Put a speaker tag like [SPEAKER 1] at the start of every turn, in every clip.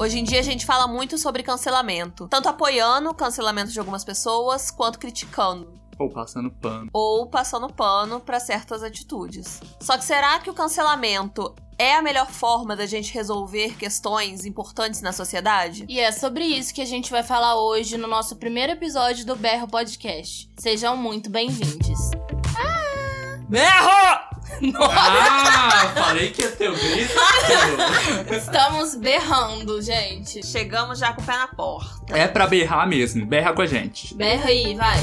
[SPEAKER 1] Hoje em dia a gente fala muito sobre cancelamento, tanto apoiando o cancelamento de algumas pessoas quanto criticando.
[SPEAKER 2] Ou passando pano.
[SPEAKER 1] Ou passando pano para certas atitudes. Só que será que o cancelamento é a melhor forma da gente resolver questões importantes na sociedade?
[SPEAKER 3] E é sobre isso que a gente vai falar hoje no nosso primeiro episódio do Berro Podcast. Sejam muito bem-vindos.
[SPEAKER 2] Berro! Ah, falei que ia ter o grito.
[SPEAKER 3] Estamos berrando, gente.
[SPEAKER 1] Chegamos já com o pé na porta.
[SPEAKER 2] É pra berrar mesmo, berra com a gente.
[SPEAKER 3] Berra aí, vai.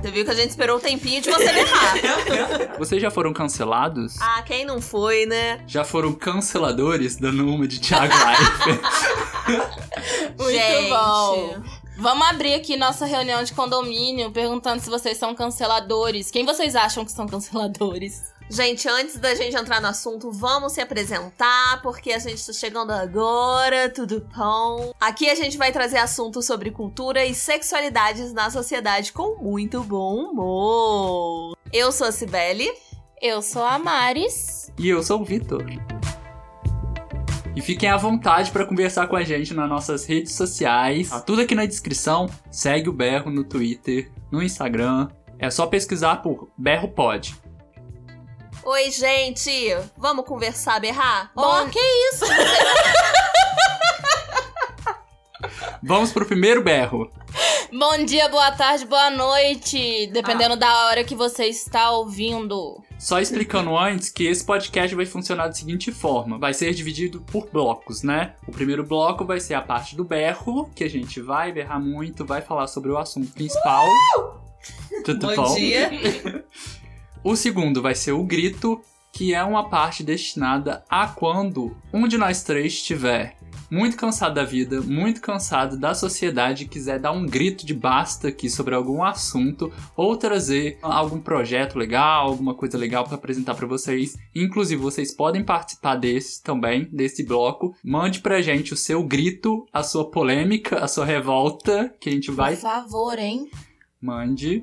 [SPEAKER 1] Você viu que a gente esperou um tempinho de você berrar.
[SPEAKER 2] Vocês já foram cancelados?
[SPEAKER 1] ah, quem não foi, né?
[SPEAKER 2] Já foram canceladores dando uma de Thiago Life?
[SPEAKER 3] Muito
[SPEAKER 1] Gente.
[SPEAKER 3] bom. Vamos abrir aqui nossa reunião de condomínio perguntando se vocês são canceladores. Quem vocês acham que são canceladores?
[SPEAKER 1] Gente, antes da gente entrar no assunto, vamos se apresentar, porque a gente tá chegando agora, tudo bom? Aqui a gente vai trazer assuntos sobre cultura e sexualidades na sociedade com muito bom humor. Eu sou a Cibele.
[SPEAKER 3] Eu sou a Maris.
[SPEAKER 2] e eu sou o Vitor. E fiquem à vontade para conversar com a gente nas nossas redes sociais. Tá tudo aqui na descrição. Segue o Berro no Twitter, no Instagram. É só pesquisar por Berro Pod.
[SPEAKER 1] Oi, gente! Vamos conversar, berrar?
[SPEAKER 3] Bom-
[SPEAKER 1] Ó, que isso?
[SPEAKER 2] Vamos pro primeiro berro.
[SPEAKER 3] Bom dia, boa tarde, boa noite, dependendo da hora que você está ouvindo.
[SPEAKER 2] Só explicando antes que esse podcast vai funcionar da seguinte forma: vai ser dividido por blocos, né? O primeiro bloco vai ser a parte do berro, que a gente vai berrar muito, vai falar sobre o assunto principal. Tudo
[SPEAKER 1] Bom
[SPEAKER 2] bom?
[SPEAKER 1] dia.
[SPEAKER 2] O segundo vai ser o grito, que é uma parte destinada a quando um de nós três estiver muito cansado da vida, muito cansado da sociedade quiser dar um grito de basta aqui sobre algum assunto ou trazer algum projeto legal, alguma coisa legal para apresentar para vocês. Inclusive, vocês podem participar desse também, desse bloco. Mande pra gente o seu grito, a sua polêmica, a sua revolta, que a gente vai
[SPEAKER 3] Por favor, hein?
[SPEAKER 2] Mande.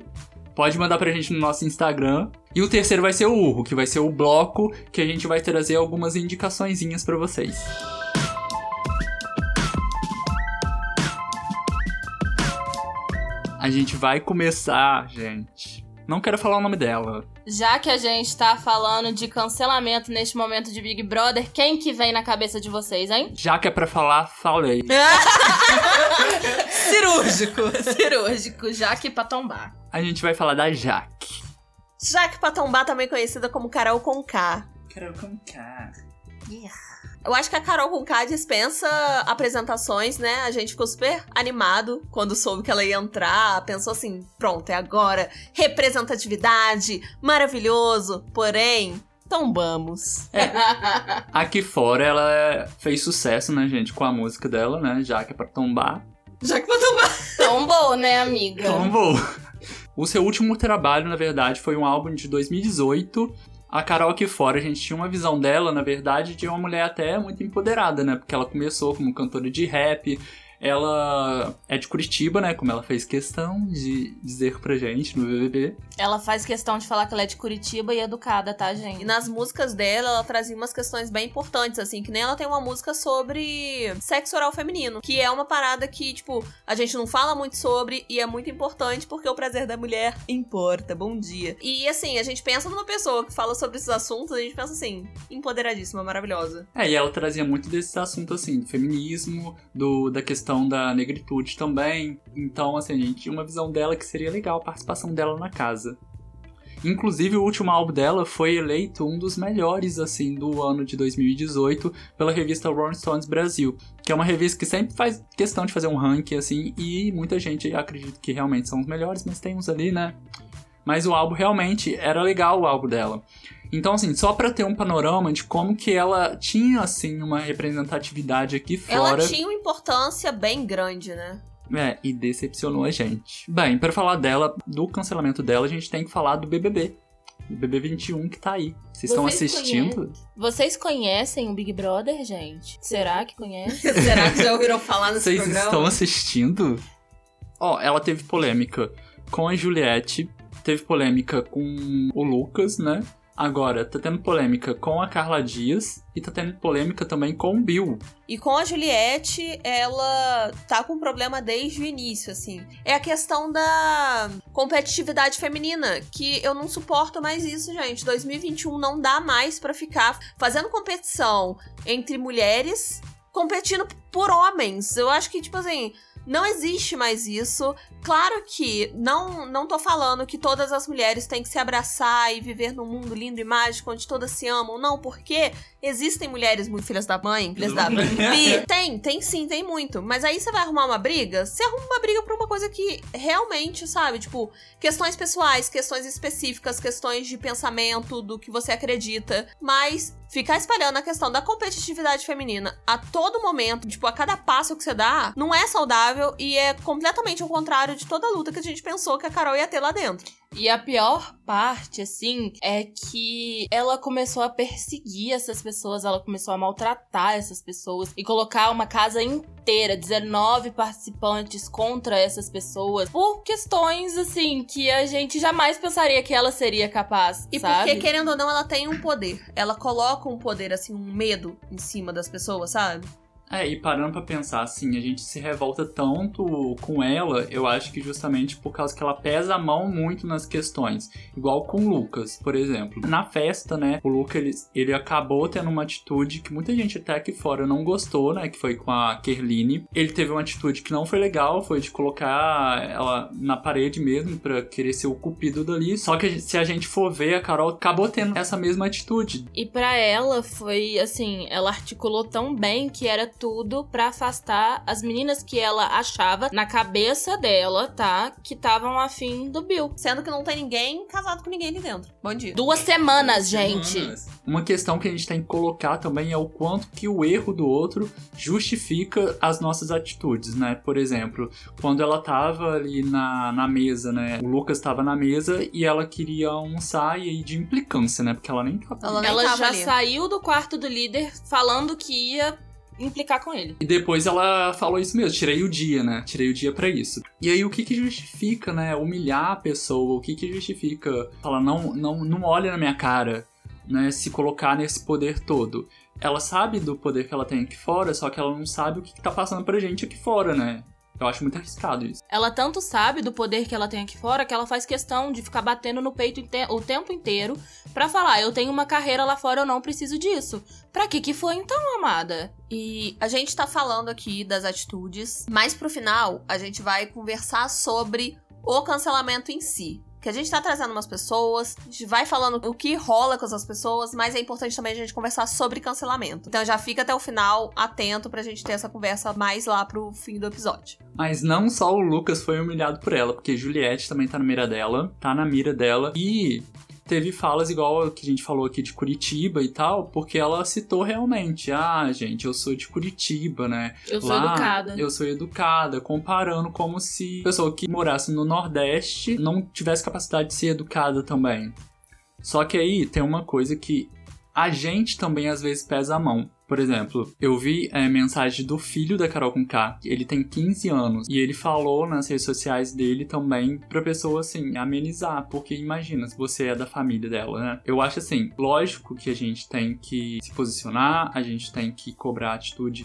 [SPEAKER 2] Pode mandar pra gente no nosso Instagram. E o terceiro vai ser o Urro, que vai ser o bloco que a gente vai trazer algumas indicaçõezinhas pra vocês. A gente vai começar, gente. Não quero falar o nome dela.
[SPEAKER 3] Já que a gente tá falando de cancelamento neste momento de Big Brother, quem que vem na cabeça de vocês, hein?
[SPEAKER 2] Já que é pra falar, falei.
[SPEAKER 1] Cirúrgico.
[SPEAKER 3] Cirúrgico, já que pra tombar.
[SPEAKER 2] A gente vai falar da Jaque.
[SPEAKER 1] Jaque Patombá, também conhecida como Carol Conká.
[SPEAKER 2] Quero contar.
[SPEAKER 1] Eu acho que a Carol Conká dispensa apresentações, né? A gente ficou super animado quando soube que ela ia entrar. Pensou assim: pronto, é agora. Representatividade, maravilhoso. Porém, tombamos.
[SPEAKER 2] Aqui fora ela fez sucesso, né, gente, com a música dela, né? Já que é pra tombar.
[SPEAKER 1] Jaque Patombá.
[SPEAKER 3] Tombou, né, amiga?
[SPEAKER 2] Tombou. O seu último trabalho, na verdade, foi um álbum de 2018. A Carol aqui fora, a gente tinha uma visão dela, na verdade, de uma mulher até muito empoderada, né? Porque ela começou como cantora de rap. Ela é de Curitiba, né? Como ela fez questão de dizer pra gente no BBB.
[SPEAKER 3] Ela faz questão de falar que ela é de Curitiba e educada, tá,
[SPEAKER 1] E
[SPEAKER 3] gente?
[SPEAKER 1] nas músicas dela, ela trazia umas questões bem importantes, assim, que nem ela tem uma música sobre sexo oral feminino, que é uma parada que, tipo, a gente não fala muito sobre e é muito importante porque o prazer da mulher importa. Bom dia. E assim, a gente pensa numa pessoa que fala sobre esses assuntos, a gente pensa assim, empoderadíssima, maravilhosa.
[SPEAKER 2] É, e ela trazia muito desses assuntos, assim, do feminismo, do, da questão da negritude também. Então, assim, a gente tinha uma visão dela que seria legal a participação dela na casa. Inclusive, o último álbum dela foi eleito um dos melhores, assim, do ano de 2018 pela revista Rolling Stones Brasil, que é uma revista que sempre faz questão de fazer um ranking, assim, e muita gente acredita que realmente são os melhores, mas tem uns ali, né? Mas o álbum realmente era legal, o álbum dela. Então, assim, só pra ter um panorama de como que ela tinha, assim, uma representatividade aqui fora.
[SPEAKER 1] Ela tinha uma importância bem grande, né?
[SPEAKER 2] É, e decepcionou a gente. Bem, pra falar dela, do cancelamento dela, a gente tem que falar do BBB. O BBB 21 que tá aí. Vocês estão
[SPEAKER 3] Vocês
[SPEAKER 2] assistindo?
[SPEAKER 3] Vocês conhecem o Big Brother, gente? Será que conhecem?
[SPEAKER 1] Será que já ouviram falar nesse
[SPEAKER 2] Vocês
[SPEAKER 1] programa?
[SPEAKER 2] estão assistindo? Ó, ela teve polêmica com a Juliette, teve polêmica com o Lucas, né? Agora, tá tendo polêmica com a Carla Dias e tá tendo polêmica também com o Bill.
[SPEAKER 1] E com a Juliette, ela tá com problema desde o início, assim. É a questão da competitividade feminina, que eu não suporto mais isso, gente. 2021 não dá mais pra ficar fazendo competição entre mulheres competindo por homens. Eu acho que, tipo assim, não existe mais isso. Claro que não não tô falando que todas as mulheres têm que se abraçar e viver num mundo lindo e mágico onde todas se amam, não, porque existem mulheres muito filhas da mãe, filhas da Bi. Tem, tem sim, tem muito. Mas aí você vai arrumar uma briga, você arruma uma briga por uma coisa que realmente, sabe, tipo, questões pessoais, questões específicas, questões de pensamento, do que você acredita. Mas ficar espalhando a questão da competitividade feminina a todo momento, tipo, a cada passo que você dá, não é saudável e é completamente o contrário de toda a luta que a gente pensou que a Carol ia ter lá dentro.
[SPEAKER 3] E a pior parte, assim, é que ela começou a perseguir essas pessoas, ela começou a maltratar essas pessoas e colocar uma casa inteira, 19 participantes contra essas pessoas, por questões, assim, que a gente jamais pensaria que ela seria capaz.
[SPEAKER 1] E
[SPEAKER 3] sabe?
[SPEAKER 1] porque, querendo ou não, ela tem um poder. Ela coloca um poder, assim, um medo em cima das pessoas, sabe?
[SPEAKER 2] É, e parando pra pensar assim, a gente se revolta tanto com ela, eu acho que justamente por causa que ela pesa a mão muito nas questões. Igual com o Lucas, por exemplo. Na festa, né, o Lucas, ele, ele acabou tendo uma atitude que muita gente até aqui fora não gostou, né, que foi com a Kerline. Ele teve uma atitude que não foi legal, foi de colocar ela na parede mesmo, pra querer ser o cupido dali. Só que se a gente for ver, a Carol acabou tendo essa mesma atitude.
[SPEAKER 3] E pra ela foi assim, ela articulou tão bem que era tudo pra afastar as meninas que ela achava na cabeça dela, tá? Que estavam afim do Bill.
[SPEAKER 1] Sendo que não tem ninguém casado com ninguém ali dentro. Bom dia.
[SPEAKER 3] Duas semanas, gente.
[SPEAKER 2] Semanas. Uma questão que a gente tem que colocar também é o quanto que o erro do outro justifica as nossas atitudes, né? Por exemplo, quando ela tava ali na, na mesa, né? O Lucas tava na mesa e ela queria almoçar e aí de implicância, né? Porque ela nem tava.
[SPEAKER 1] Ela nem
[SPEAKER 3] Ela
[SPEAKER 1] tava
[SPEAKER 3] já
[SPEAKER 1] ali.
[SPEAKER 3] saiu do quarto do líder falando que ia implicar com ele.
[SPEAKER 2] E depois ela falou isso mesmo, tirei o dia, né? Tirei o dia pra isso. E aí o que que justifica, né? Humilhar a pessoa, o que que justifica falar não não não olha na minha cara, né? Se colocar nesse poder todo. Ela sabe do poder que ela tem aqui fora, só que ela não sabe o que, que tá passando pra gente aqui fora, né? Eu acho muito arriscado isso.
[SPEAKER 3] Ela tanto sabe do poder que ela tem aqui fora que ela faz questão de ficar batendo no peito o tempo inteiro pra falar: eu tenho uma carreira lá fora, eu não preciso disso. Pra que que foi então, amada?
[SPEAKER 1] E a gente tá falando aqui das atitudes, mas pro final a gente vai conversar sobre o cancelamento em si. Que a gente tá trazendo umas pessoas, a gente vai falando o que rola com essas pessoas, mas é importante também a gente conversar sobre cancelamento. Então já fica até o final atento pra gente ter essa conversa mais lá pro fim do episódio.
[SPEAKER 2] Mas não só o Lucas foi humilhado por ela, porque Juliette também tá na mira dela, tá na mira dela. E teve falas igual que a gente falou aqui de Curitiba e tal, porque ela citou realmente, ah, gente, eu sou de Curitiba, né?
[SPEAKER 3] Eu sou
[SPEAKER 2] Lá,
[SPEAKER 3] educada.
[SPEAKER 2] Eu sou educada, comparando como se a pessoa que morasse no Nordeste não tivesse capacidade de ser educada também. Só que aí tem uma coisa que a gente também às vezes pesa a mão. Por exemplo, eu vi é, mensagem do filho da Carol com K, ele tem 15 anos, e ele falou nas redes sociais dele também pra pessoa assim, amenizar, porque imagina se você é da família dela, né? Eu acho assim, lógico que a gente tem que se posicionar, a gente tem que cobrar a atitude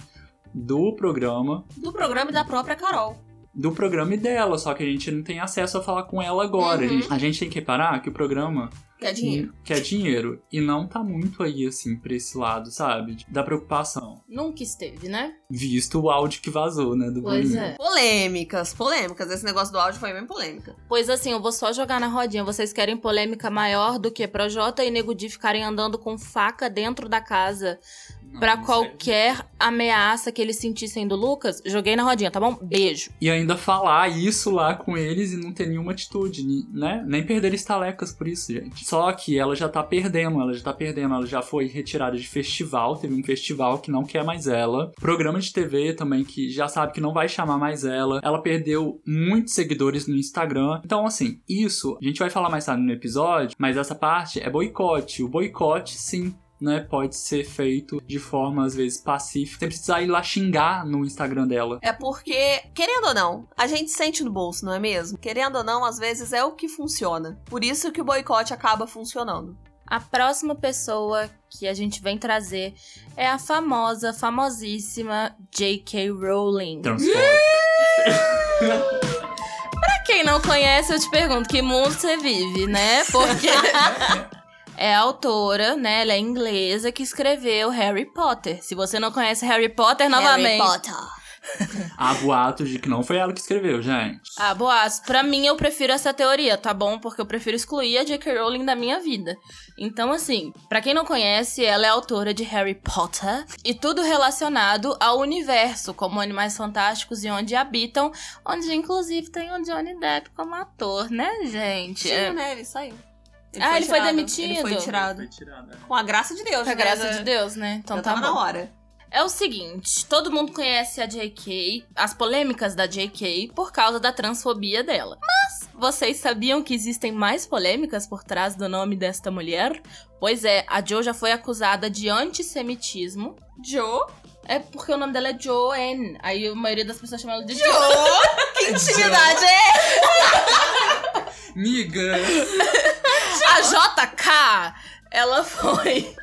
[SPEAKER 2] do programa,
[SPEAKER 1] Do programa e da própria Carol.
[SPEAKER 2] do programa e dela, só que a gente não tem acesso a falar com ela agora. A,
[SPEAKER 1] Uhum.
[SPEAKER 2] gente, a gente tem que reparar que o programa
[SPEAKER 1] Quer dinheiro.
[SPEAKER 2] quer dinheiro e não tá muito aí assim pra esse lado, sabe? Da preocupação.
[SPEAKER 3] Nunca esteve, né?
[SPEAKER 2] Visto o áudio que vazou, né, do
[SPEAKER 3] Pois
[SPEAKER 2] Boninho.
[SPEAKER 3] é.
[SPEAKER 1] Polêmicas, polêmicas. Esse negócio do áudio foi bem polêmica.
[SPEAKER 3] Pois assim, eu vou só jogar na rodinha. Vocês querem polêmica maior do que Projota e Nego Di ficarem andando com faca dentro da casa
[SPEAKER 2] Não
[SPEAKER 3] qualquer ameaça que eles sentissem do Lucas? Joguei na rodinha, tá bom? Beijo.
[SPEAKER 2] E ainda falar isso lá com eles e não ter nenhuma atitude, né? Nem perder estalecas por isso, gente. Só que ela já tá perdendo, ela já tá perdendo, ela já foi retirada de festival, teve um festival que não quer mais ela. Programa de TV também que já sabe que não vai chamar mais ela. Ela perdeu muitos seguidores no Instagram. Então, assim, isso a gente vai falar mais tarde no episódio, mas essa parte é boicote. O boicote, sim, né, pode ser feito de forma às vezes pacífica, sem precisar ir lá xingar no Instagram dela.
[SPEAKER 1] É porque, querendo ou não, a gente sente no bolso, não é mesmo? Querendo ou não, às vezes é o que funciona. Por isso que o boicote acaba funcionando.
[SPEAKER 3] A próxima pessoa que a gente vem trazer é a famosa, famosíssima J.K. Rowling. Pra quem não conhece, eu te pergunto que mundo você vive, né? Porque é a autora, né? Ela é inglesa que escreveu Harry Potter. Se você não conhece Harry Potter, novamente.
[SPEAKER 1] Harry Potter.
[SPEAKER 2] Há boatos de que não foi ela que escreveu, gente.
[SPEAKER 3] Ah, boas. Pra mim, eu prefiro essa teoria, tá bom? Porque eu prefiro excluir a J.K. Rowling da minha vida. Então, assim, pra quem não conhece, ela é autora de Harry Potter e tudo relacionado ao universo, como Animais Fantásticos e Onde Habitam, onde inclusive tem o Johnny Depp como ator, né, gente?
[SPEAKER 1] Sim, né? Ele saiu.
[SPEAKER 3] Ah, ele foi
[SPEAKER 1] tirado.
[SPEAKER 3] demitido?
[SPEAKER 1] Ele foi tirado.
[SPEAKER 2] Foi tirada.
[SPEAKER 1] Com a graça de Deus,
[SPEAKER 3] Com a
[SPEAKER 1] né?
[SPEAKER 3] graça de Deus, né? Então
[SPEAKER 1] já
[SPEAKER 3] tá
[SPEAKER 1] tava
[SPEAKER 3] bom.
[SPEAKER 1] na hora.
[SPEAKER 3] É o seguinte, todo mundo conhece a JK, as polêmicas da JK por causa da transfobia dela. Mas vocês sabiam que existem mais polêmicas por trás do nome desta mulher? Pois é, a Jo já foi acusada de antissemitismo.
[SPEAKER 1] Joe?
[SPEAKER 3] É porque o nome dela é Joanne. Aí a maioria das pessoas chamam ela de Jo.
[SPEAKER 1] Que intimidade é?
[SPEAKER 2] Miga!
[SPEAKER 3] A JK, ela foi.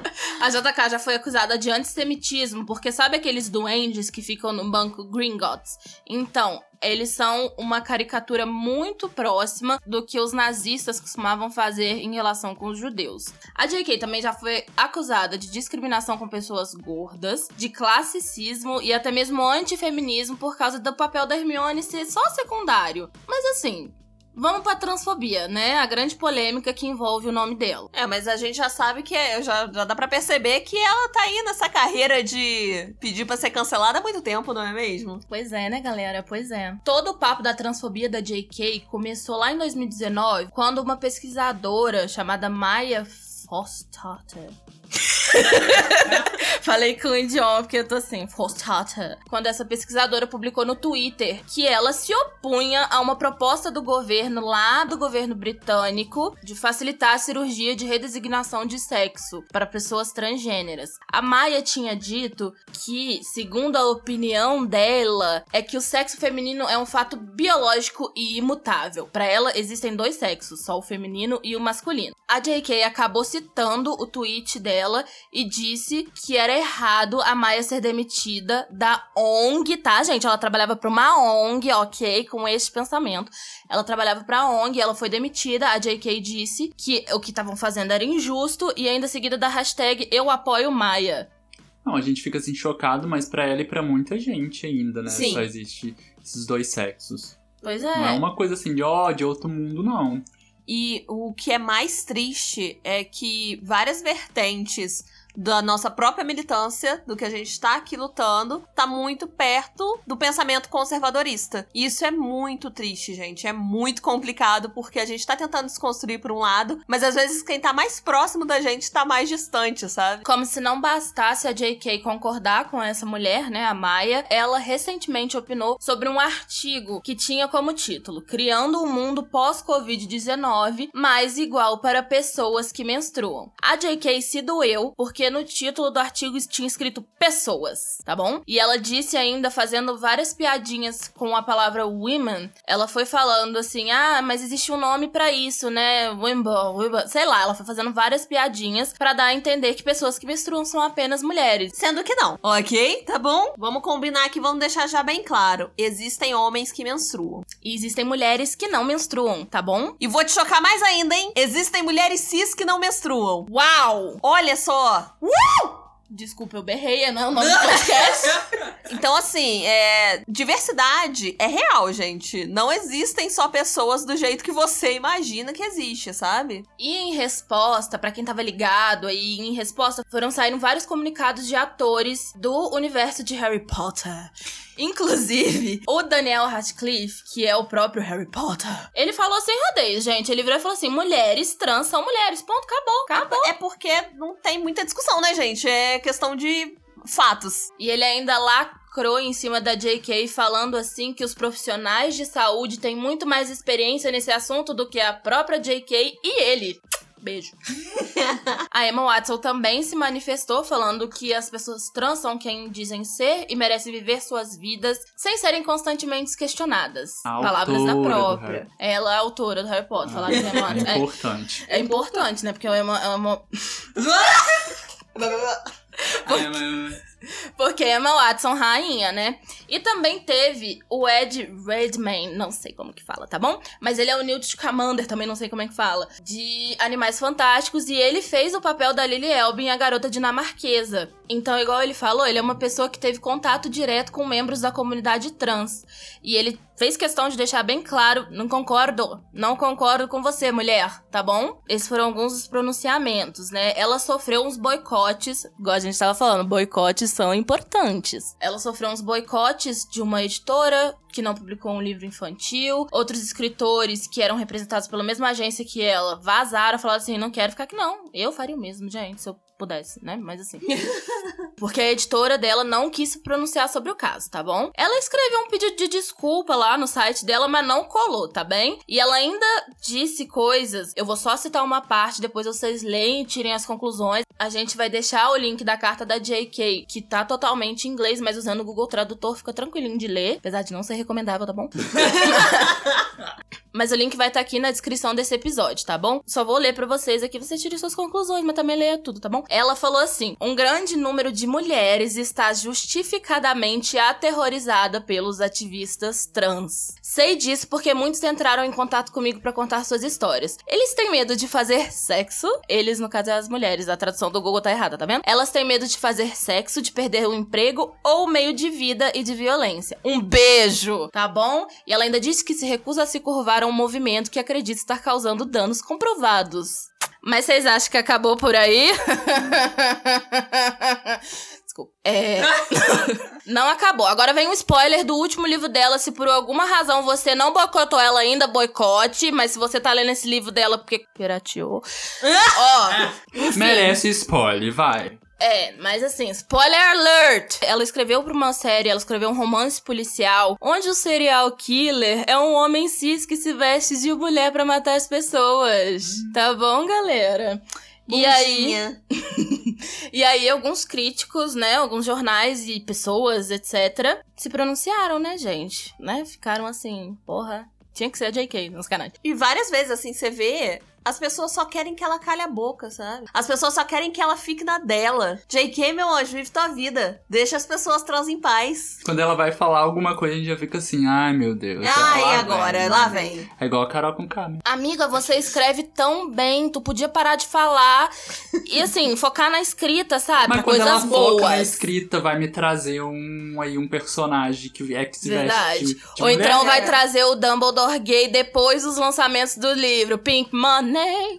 [SPEAKER 3] A JK já foi acusada de antissemitismo, porque sabe aqueles duendes que ficam no banco Gringotts? Então, eles são uma caricatura muito próxima do que os nazistas costumavam fazer em relação com os judeus. A JK também já foi acusada de discriminação com pessoas gordas, de classicismo e até mesmo antifeminismo por causa do papel da Hermione ser só secundário. Mas assim, Vamos pra transfobia, né? A grande polêmica que envolve o nome dela.
[SPEAKER 1] É, mas a gente já sabe que é, já, já dá pra perceber que ela tá aí nessa carreira de pedir pra ser cancelada há muito tempo, não é mesmo?
[SPEAKER 3] Pois é, né, galera? Pois é. Todo o papo da transfobia da JK começou lá em 2019, quando uma pesquisadora chamada Maya Foster. Falei com o idioma porque eu tô assim, Foster. Quando essa pesquisadora publicou no Twitter que ela se opunha a uma proposta do governo lá do governo britânico de facilitar a cirurgia de redesignação de sexo para pessoas transgêneras. A Maia tinha dito que, segundo a opinião dela, é que o sexo feminino é um fato biológico e imutável. Para ela existem dois sexos, só o feminino e o masculino. A JK acabou citando o tweet dela e disse que era errado a Maia ser demitida da ONG, tá, gente? Ela trabalhava para uma ONG, ok, com este pensamento. Ela trabalhava pra ONG, ela foi demitida. A JK disse que o que estavam fazendo era injusto e ainda seguida da hashtag Eu apoio Maia.
[SPEAKER 2] Não, a gente fica assim chocado, mas pra ela e pra muita gente ainda, né?
[SPEAKER 3] Sim.
[SPEAKER 2] Só existe esses dois sexos.
[SPEAKER 3] Pois
[SPEAKER 2] Não é
[SPEAKER 3] é.
[SPEAKER 2] uma coisa assim de ó, de outro mundo, não.
[SPEAKER 1] E o que é mais triste é que várias vertentes da nossa própria militância, do que a gente tá aqui lutando, tá muito perto do pensamento conservadorista. Isso é muito triste, gente. É muito complicado porque a gente tá tentando desconstruir por um lado, mas às vezes quem tá mais próximo da gente tá mais distante, sabe?
[SPEAKER 3] Como se não bastasse a JK concordar com essa mulher, né, a Maia, ela recentemente opinou sobre um artigo que tinha como título Criando um mundo pós-Covid-19 mais igual para pessoas que menstruam. A JK se doeu porque no título do artigo tinha escrito pessoas, tá bom? E ela disse ainda, fazendo várias piadinhas com a palavra women, ela foi falando assim: ah, mas existe um nome pra isso, né? Wimble, wimble. Sei lá, ela foi fazendo várias piadinhas pra dar a entender que pessoas que menstruam são apenas mulheres.
[SPEAKER 1] Sendo que não, ok? Tá bom? Vamos combinar aqui, vamos deixar já bem claro. Existem homens que menstruam.
[SPEAKER 3] E existem mulheres que não menstruam, tá bom?
[SPEAKER 1] E vou te chocar mais ainda, hein? Existem mulheres cis que não menstruam.
[SPEAKER 3] Uau!
[SPEAKER 1] Olha só!
[SPEAKER 3] Desculpa, eu berrei, não é o nome do podcast.
[SPEAKER 1] Então, assim, é... diversidade é real, gente. Não existem só pessoas do jeito que você imagina que existe, sabe?
[SPEAKER 3] E em resposta, pra quem tava ligado aí, em resposta foram saindo vários comunicados de atores do universo de Harry Potter. Inclusive, o Daniel Radcliffe, que é o próprio Harry Potter, ele falou sem rodeios, gente. Ele virou e falou assim: mulheres trans são mulheres. Ponto, acabou, acabou.
[SPEAKER 1] É porque não tem muita discussão, né, gente? É questão de fatos.
[SPEAKER 3] E ele ainda lacrou em cima da JK, falando assim que os profissionais de saúde têm muito mais experiência nesse assunto do que a própria JK e ele. Beijo. a Emma Watson também se manifestou falando que as pessoas trans são quem dizem ser e merecem viver suas vidas sem serem constantemente questionadas.
[SPEAKER 2] A
[SPEAKER 3] Palavras da própria.
[SPEAKER 2] Harry.
[SPEAKER 3] Ela é a autora do Harry Potter. Falar de Emma Watson.
[SPEAKER 2] É
[SPEAKER 3] É,
[SPEAKER 2] importante.
[SPEAKER 3] é importante, né? Porque é uma, é uma- Porque Emma Watson, rainha, né? E também teve o Ed Redmayne, não sei como que fala, tá bom? Mas ele é o Newt Scamander, também não sei como é que fala, de Animais Fantásticos, e ele fez o papel da Lily Elbin, a garota dinamarquesa. Então, igual ele falou, ele é uma pessoa que teve contato direto com membros da comunidade trans. E ele fez questão de deixar bem claro, não concordo, não concordo com você, mulher, tá bom? Esses foram alguns dos pronunciamentos, né? Ela sofreu uns boicotes, igual a gente tava falando, boicotes são importantes. Ela sofreu uns boicotes de uma editora que não publicou um livro infantil, outros escritores que eram representados pela mesma agência que ela vazaram, falaram assim, não quero ficar aqui não. Eu faria o mesmo, gente, se eu pudesse, né? Mas assim. Porque a editora dela não quis se pronunciar sobre o caso, tá bom? Ela escreveu um pedido de desculpa lá no site dela, mas não colou, tá bem? E ela ainda disse coisas. Eu vou só citar uma parte, depois vocês leem e tirem as conclusões. A gente vai deixar o link da carta da JK, que tá totalmente em inglês, mas usando o Google Tradutor fica tranquilinho de ler, apesar de não ser recomendável, tá bom? Mas o link vai estar aqui na descrição desse episódio, tá bom? Só vou ler pra vocês aqui, você tire suas conclusões, mas também leia tudo, tá bom? Ela falou assim: um grande número de mulheres está justificadamente aterrorizada pelos ativistas trans. Sei disso porque muitos entraram em contato comigo pra contar suas histórias. Eles têm medo de fazer sexo. Eles, no caso, é as mulheres. A tradução do Google tá errada, tá vendo? Elas têm medo de fazer sexo, de perder o emprego ou meio de vida e de violência. Um beijo, tá bom? E ela ainda disse que se recusa a se curvar um movimento que acredita estar causando danos comprovados. Mas vocês acham que acabou por aí? Desculpa. É. não acabou. Agora vem um spoiler do último livro dela. Se por alguma razão você não boicotou ela ainda, boicote. Mas se você tá lendo esse livro dela porque pirateou. Ó. enfim.
[SPEAKER 2] Merece spoiler, vai.
[SPEAKER 3] É, mas assim, spoiler alert! Ela escreveu pra uma série, ela escreveu um romance policial, onde o serial killer é um homem cis que se veste de mulher pra matar as pessoas. Tá bom, galera? E aí,
[SPEAKER 1] Bundinha.
[SPEAKER 3] e aí alguns críticos, né, alguns jornais e pessoas, etc, se pronunciaram, né, gente? Né? Ficaram assim, porra, tinha que ser a JK nos canais.
[SPEAKER 1] E várias vezes, assim, você vê, as pessoas só querem que ela calhe a boca, sabe? As pessoas só querem que ela fique na dela. JK, meu anjo, vive tua vida. Deixa as pessoas trans em paz.
[SPEAKER 2] Quando ela vai falar alguma coisa, a gente já fica assim, ai meu Deus.
[SPEAKER 1] Ai,
[SPEAKER 2] lá
[SPEAKER 1] agora,
[SPEAKER 2] vem.
[SPEAKER 1] lá vem.
[SPEAKER 2] É igual a Carol com K, né?
[SPEAKER 3] Amiga, você escreve tão bem, tu podia parar de falar e assim, focar na escrita, sabe?
[SPEAKER 2] Mas quando
[SPEAKER 3] Coisas
[SPEAKER 2] ela foca na
[SPEAKER 3] boas.
[SPEAKER 2] escrita, vai me trazer um, aí, um personagem que é que se
[SPEAKER 3] Verdade.
[SPEAKER 2] veste de
[SPEAKER 3] Ou
[SPEAKER 2] mulher.
[SPEAKER 3] então vai trazer o Dumbledore gay depois dos lançamentos do livro. Pink Money.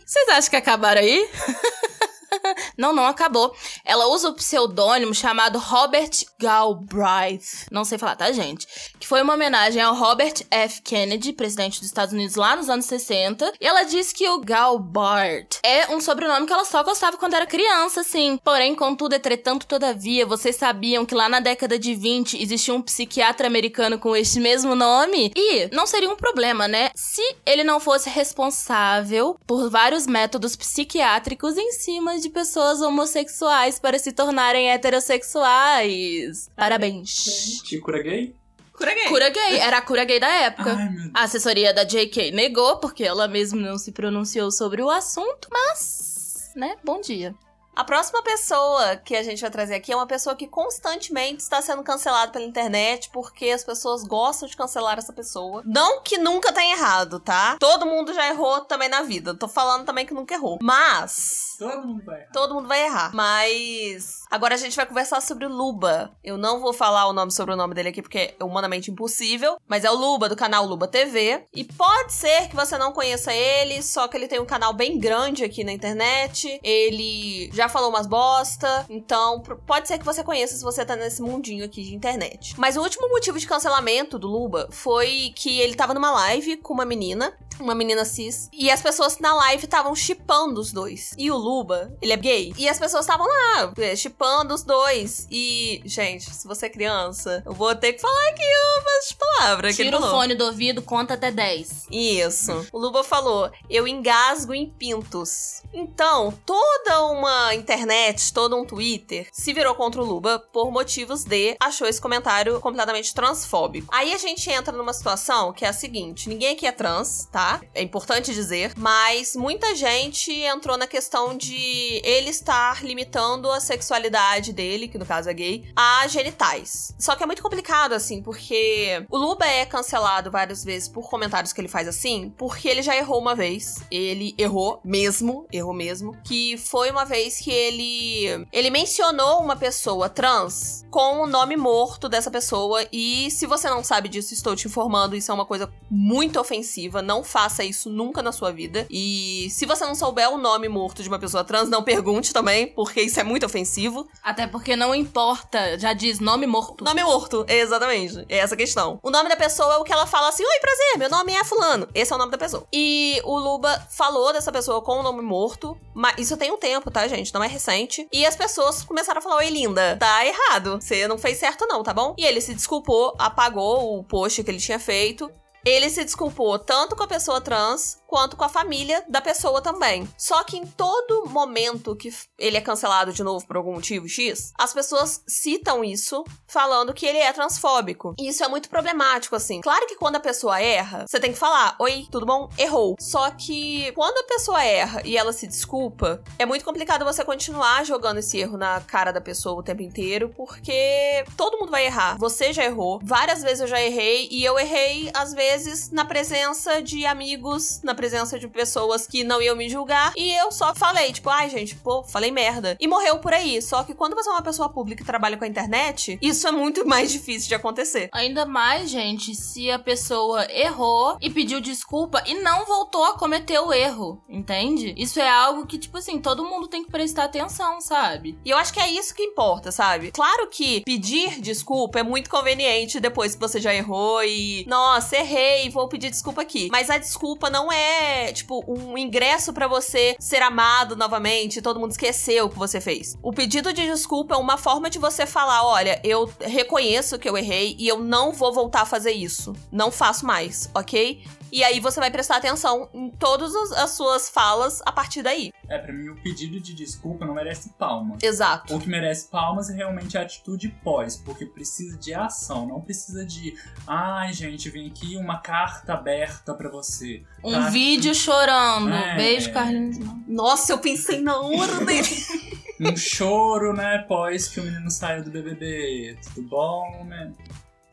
[SPEAKER 3] Vocês acham que acabaram aí? Não, não acabou. Ela usa o pseudônimo chamado Robert Galbraith. Não sei falar, tá, gente? Que foi uma homenagem ao Robert F. Kennedy, presidente dos Estados Unidos lá nos anos 60. E ela diz que o Galbart é um sobrenome que ela só gostava quando era criança, assim. Porém, contudo, entretanto, todavia, vocês sabiam que lá na década de 20 existia um psiquiatra americano com este mesmo nome? E não seria um problema, né? Se ele não fosse responsável por vários métodos psiquiátricos em cima de pessoas homossexuais para se tornarem heterossexuais. Parabéns.
[SPEAKER 2] Te cura gay?
[SPEAKER 1] Cura gay.
[SPEAKER 3] Cura gay, era a cura gay da época.
[SPEAKER 2] Ai, meu Deus.
[SPEAKER 3] A assessoria da JK negou, porque ela mesma não se pronunciou sobre o assunto, mas, né, bom dia.
[SPEAKER 1] A próxima pessoa que a gente vai trazer aqui é uma pessoa que constantemente está sendo cancelada pela internet porque as pessoas gostam de cancelar essa pessoa. Não que nunca tenha errado, tá? Todo mundo já errou também na vida. Tô falando também que nunca errou. Mas.
[SPEAKER 2] Todo mundo vai errar.
[SPEAKER 1] Todo mundo vai errar. Mas. Agora a gente vai conversar sobre o Luba. Eu não vou falar o nome sobre o nome dele aqui porque é humanamente impossível. Mas é o Luba do canal Luba TV. E pode ser que você não conheça ele, só que ele tem um canal bem grande aqui na internet. Ele já já falou umas bosta, então pode ser que você conheça se você tá nesse mundinho aqui de internet. Mas o último motivo de cancelamento do Luba foi que ele tava numa live com uma menina uma menina cis. E as pessoas na live estavam chipando os dois. E o Luba, ele é gay. E as pessoas estavam lá, é, chipando os dois. E, gente, se você é criança, eu vou ter que falar aqui umas palavras.
[SPEAKER 3] Tira o fone do ouvido, conta até 10.
[SPEAKER 1] Isso. O Luba falou: eu engasgo em pintos. Então, toda uma internet, todo um Twitter se virou contra o Luba por motivos de achou esse comentário completamente transfóbico. Aí a gente entra numa situação que é a seguinte: ninguém aqui é trans, tá? É importante dizer. Mas muita gente entrou na questão de ele estar limitando a sexualidade dele, que no caso é gay, a genitais. Só que é muito complicado, assim, porque o Luba é cancelado várias vezes por comentários que ele faz assim, porque ele já errou uma vez. Ele errou mesmo, errou mesmo. Que foi uma vez que ele. Ele mencionou uma pessoa trans com o nome morto dessa pessoa. E se você não sabe disso, estou te informando, isso é uma coisa muito ofensiva. Não faça isso nunca na sua vida. E se você não souber o nome morto de uma pessoa trans, não pergunte também, porque isso é muito ofensivo.
[SPEAKER 3] Até porque não importa, já diz nome morto.
[SPEAKER 1] Nome morto, exatamente. É essa a questão. O nome da pessoa é o que ela fala assim: Oi, prazer, meu nome é Fulano. Esse é o nome da pessoa. E o Luba falou dessa pessoa com o nome morto, mas isso tem um tempo, tá, gente? Não é recente. E as pessoas começaram a falar: Oi, linda, tá errado. Você não fez certo, não, tá bom? E ele se desculpou, apagou o post que ele tinha feito. Ele se desculpou tanto com a pessoa trans quanto com a família da pessoa também. Só que em todo momento que ele é cancelado de novo por algum motivo X, as pessoas citam isso falando que ele é transfóbico. E isso é muito problemático, assim. Claro que quando a pessoa erra, você tem que falar: Oi, tudo bom? Errou. Só que quando a pessoa erra e ela se desculpa, é muito complicado você continuar jogando esse erro na cara da pessoa o tempo inteiro, porque todo mundo vai errar. Você já errou. Várias vezes eu já errei e eu errei, às vezes, na presença de amigos, na presença de pessoas que não iam me julgar. E eu só falei, tipo, ai, gente, pô, falei merda. E morreu por aí. Só que quando você é uma pessoa pública e trabalha com a internet, isso é muito mais difícil de acontecer.
[SPEAKER 3] Ainda mais, gente, se a pessoa errou e pediu desculpa e não voltou a cometer o erro, entende? Isso é algo que, tipo assim, todo mundo tem que prestar atenção, sabe?
[SPEAKER 1] E eu acho que é isso que importa, sabe? Claro que pedir desculpa é muito conveniente depois que você já errou e, nossa, errei, vou pedir desculpa aqui. Mas a desculpa não é é, tipo, um ingresso para você ser amado novamente, todo mundo esqueceu o que você fez. O pedido de desculpa é uma forma de você falar: olha, eu reconheço que eu errei e eu não vou voltar a fazer isso. Não faço mais, ok? E aí você vai prestar atenção em todas as suas falas a partir daí.
[SPEAKER 2] É, pra mim o pedido de desculpa não merece palmas.
[SPEAKER 1] Exato.
[SPEAKER 2] O que merece palmas é realmente a atitude pós, porque precisa de ação, não precisa de, ai gente, vem aqui uma carta aberta para você.
[SPEAKER 3] Um tá vídeo chorando. É... Beijo, Carlinhos.
[SPEAKER 1] Nossa, eu pensei na hora dele.
[SPEAKER 2] um choro, né, pós que o menino saiu do BBB. Tudo bom, né?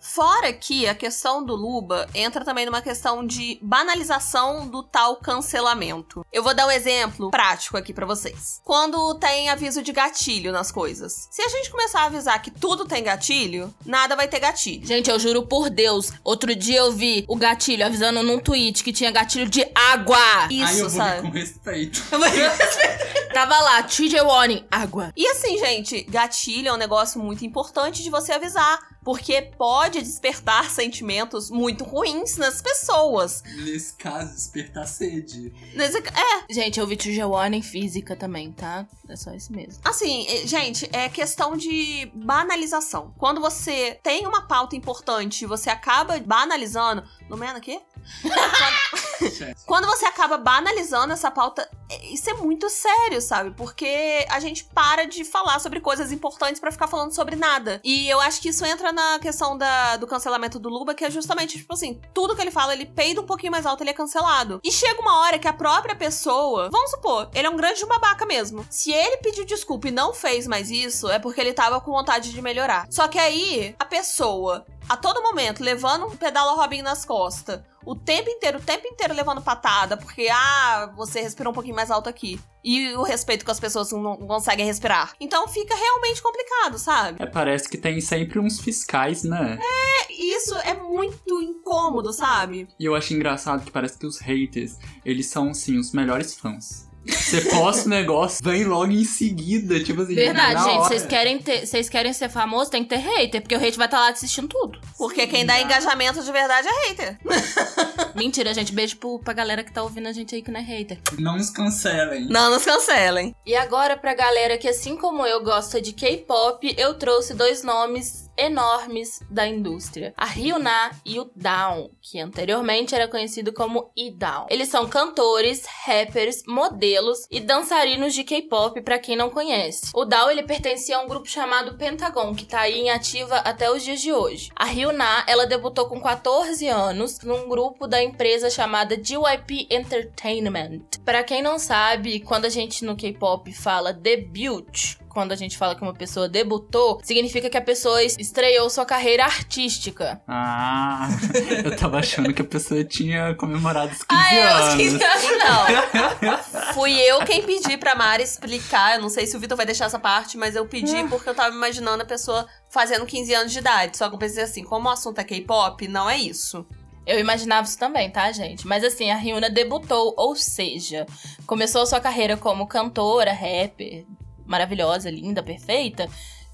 [SPEAKER 1] Fora que a questão do Luba entra também numa questão de banalização do tal cancelamento. Eu vou dar um exemplo prático aqui para vocês. Quando tem aviso de gatilho nas coisas. Se a gente começar a avisar que tudo tem gatilho, nada vai ter gatilho.
[SPEAKER 3] Gente, eu juro por Deus, outro dia eu vi o gatilho avisando num tweet que tinha gatilho de água.
[SPEAKER 2] Isso, Aí eu vou sabe? com respeito.
[SPEAKER 3] Tava lá, TJ Warning, água.
[SPEAKER 1] E assim, gente, gatilho é um negócio muito importante de você avisar porque pode despertar sentimentos muito ruins nas pessoas.
[SPEAKER 2] Nesse caso, despertar sede.
[SPEAKER 1] Nesse... É.
[SPEAKER 3] Gente, eu vi Trigger Warning física também, tá? É só isso mesmo.
[SPEAKER 1] Assim, gente, é questão de banalização. Quando você tem uma pauta importante e você acaba banalizando. Lumena, aqui? quando... você acaba banalizando essa pauta, é, isso é muito sério, sabe? Porque a gente para de falar sobre coisas importantes para ficar falando sobre nada. E eu acho que isso entra na questão da, do cancelamento do Luba, que é justamente, tipo assim, tudo que ele fala, ele peida um pouquinho mais alto, ele é cancelado. E chega uma hora que a própria pessoa, vamos supor, ele é um grande babaca mesmo. Se ele pediu desculpa e não fez mais isso, é porque ele tava com vontade de melhorar. Só que aí, a pessoa, a todo momento, levando um pedala Robin nas costas, o tempo inteiro, o tempo inteiro levando patada, porque, ah, você respirou um pouquinho mais alto aqui. E o respeito que as pessoas não conseguem respirar. Então fica realmente complicado, sabe?
[SPEAKER 2] É, parece que tem sempre uns fiscais, né?
[SPEAKER 1] É, isso é muito incômodo, sabe?
[SPEAKER 2] E eu acho engraçado que parece que os haters, eles são, sim, os melhores fãs. Você posta o negócio, vem logo em seguida, tipo assim.
[SPEAKER 3] Verdade,
[SPEAKER 2] na
[SPEAKER 3] gente. Vocês querem, ter- vocês querem ser famoso, tem que ter hater, porque o hate vai estar lá assistindo tudo.
[SPEAKER 1] Porque quem dá engajamento de verdade é hater.
[SPEAKER 3] Mentira, gente. Beijo pro, pra galera que tá ouvindo a gente aí que não é hater.
[SPEAKER 2] Não nos cancelem.
[SPEAKER 1] Não nos cancelem.
[SPEAKER 3] E agora, pra galera que, assim como eu, gosta de K-pop, eu trouxe dois nomes enormes da indústria. A Hyuna e o Down, que anteriormente era conhecido como E-Down. Eles são cantores, rappers, modelos e dançarinos de K-pop, pra quem não conhece. O Down, ele pertencia a um grupo chamado Pentagon, que tá aí em ativa até os dias de hoje. A Hyuna, ela debutou com 14 anos num grupo da empresa chamada JYP Entertainment. Pra quem não sabe, quando a gente no K-pop fala debut, quando a gente fala que uma pessoa debutou, significa que a pessoa es- estreou sua carreira artística.
[SPEAKER 2] Ah, eu tava achando que a pessoa tinha comemorado os 15
[SPEAKER 3] Ah, é, os
[SPEAKER 2] anos.
[SPEAKER 3] 15 anos.
[SPEAKER 1] Então, fui eu quem pedi pra Mari explicar. Eu não sei se o Vitor vai deixar essa parte, mas eu pedi porque eu tava imaginando a pessoa fazendo 15 anos de idade. Só que eu pensei assim, como o assunto é K-pop, não é isso.
[SPEAKER 3] Eu imaginava isso também, tá, gente? Mas assim, a Ryuna debutou, ou seja, começou sua carreira como cantora, rapper, maravilhosa, linda, perfeita.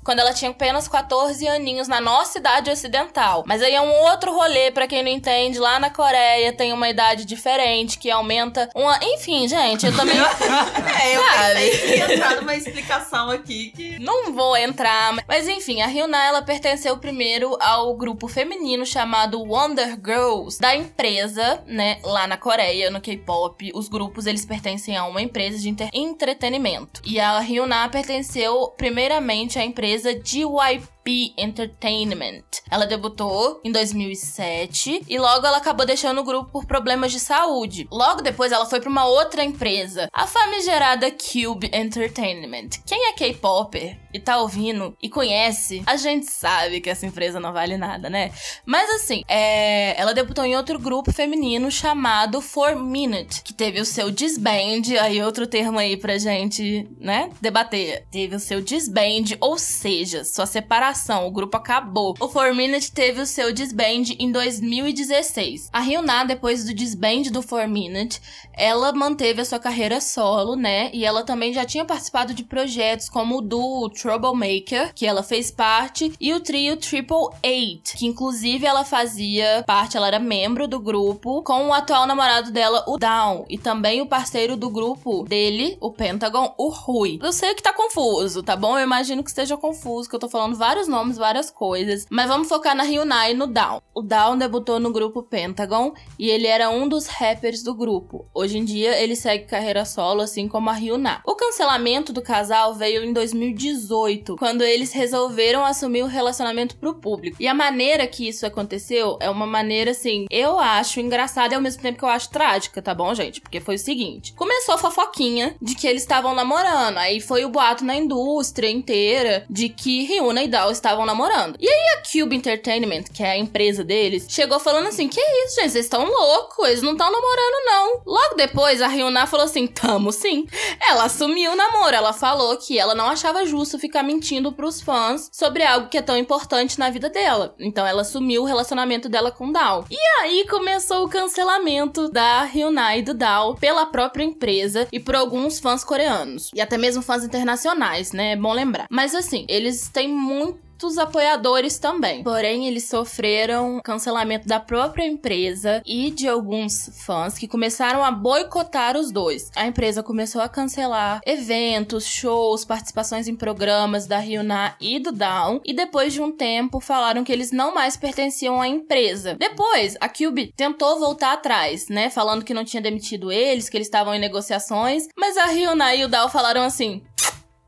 [SPEAKER 3] Quando ela tinha apenas 14 aninhos na nossa idade ocidental. Mas aí é um outro rolê, pra quem não entende. Lá na Coreia tem uma idade diferente que aumenta uma. Enfim, gente, eu também.
[SPEAKER 1] É, eu
[SPEAKER 3] Sabe?
[SPEAKER 1] pensei que entrar numa explicação aqui que.
[SPEAKER 3] Não vou entrar, mas enfim, a Hyuna ela pertenceu primeiro ao grupo feminino chamado Wonder Girls da empresa, né, lá na Coreia, no K-pop. Os grupos eles pertencem a uma empresa de entretenimento. E a Hyuna pertenceu primeiramente à empresa JYP Entertainment. Ela debutou em 2007 e logo ela acabou deixando o grupo por problemas de saúde. Logo depois ela foi para uma outra empresa, a famigerada Cube Entertainment. Quem é K-popper e tá ouvindo e conhece, a gente sabe que essa empresa não vale nada, né? Mas assim, é, ela debutou em outro grupo feminino chamado 4 Minute, que teve o seu disband, aí outro termo aí pra gente, né, debater. Teve o seu disband, ou seja, sua separação, o grupo acabou. O 4 Minute teve o seu disband em 2016. A Hyuna, depois do disband do 4 Minute, ela manteve a sua carreira solo, né? E ela também já tinha participado de projetos como o do Troublemaker, que ela fez parte, e o trio Triple Eight, que inclusive ela fazia parte, ela era membro do grupo, com o atual namorado dela, o Down, e também o parceiro do grupo dele, o Pentagon, o Rui. Eu sei que tá confuso, tá bom? Eu imagino que esteja confuso, que eu tô falando vários nomes, várias coisas, mas vamos focar na Hyuna e no Down. O Down debutou no grupo Pentagon e ele era um dos rappers do grupo. Hoje em dia ele segue carreira solo, assim como a Hyuna. O cancelamento do casal veio em 2018, quando eles resolveram assumir o relacionamento pro público. E a maneira que isso aconteceu é uma maneira assim, eu acho engraçada e ao mesmo tempo que eu acho trágica, tá bom, gente? Porque foi o seguinte: começou a fofoquinha de que eles estavam namorando, aí foi o boato na indústria inteira de que Ryuna e Down estavam namorando. E aí a Cube Entertainment, que é a empresa deles, chegou falando assim: Que isso, gente? Vocês estão loucos, eles não estão namorando, não. Logo depois, a Ryuna falou assim: Tamo sim. Ela assumiu o namoro. Ela falou que ela não achava justo ficar mentindo pros fãs sobre algo que é tão importante na vida dela. Então ela assumiu o relacionamento dela com Down. E aí começou o cancelamento da Hyuna e do Down pela própria empresa e por alguns fãs coreanos. E até mesmo fãs internacionais, né? É bom lembrar. Mas assim, eles têm muito muitos apoiadores também. Porém, eles sofreram cancelamento da própria empresa e de alguns fãs que começaram a boicotar os dois. A empresa começou a cancelar eventos, shows, participações em programas da Hyuna e do Down, e depois de um tempo falaram que eles não mais pertenciam à empresa. Depois, a Cube tentou voltar atrás, né, falando que não tinha demitido eles, que eles estavam em negociações, mas a Hyuna e o Down falaram assim: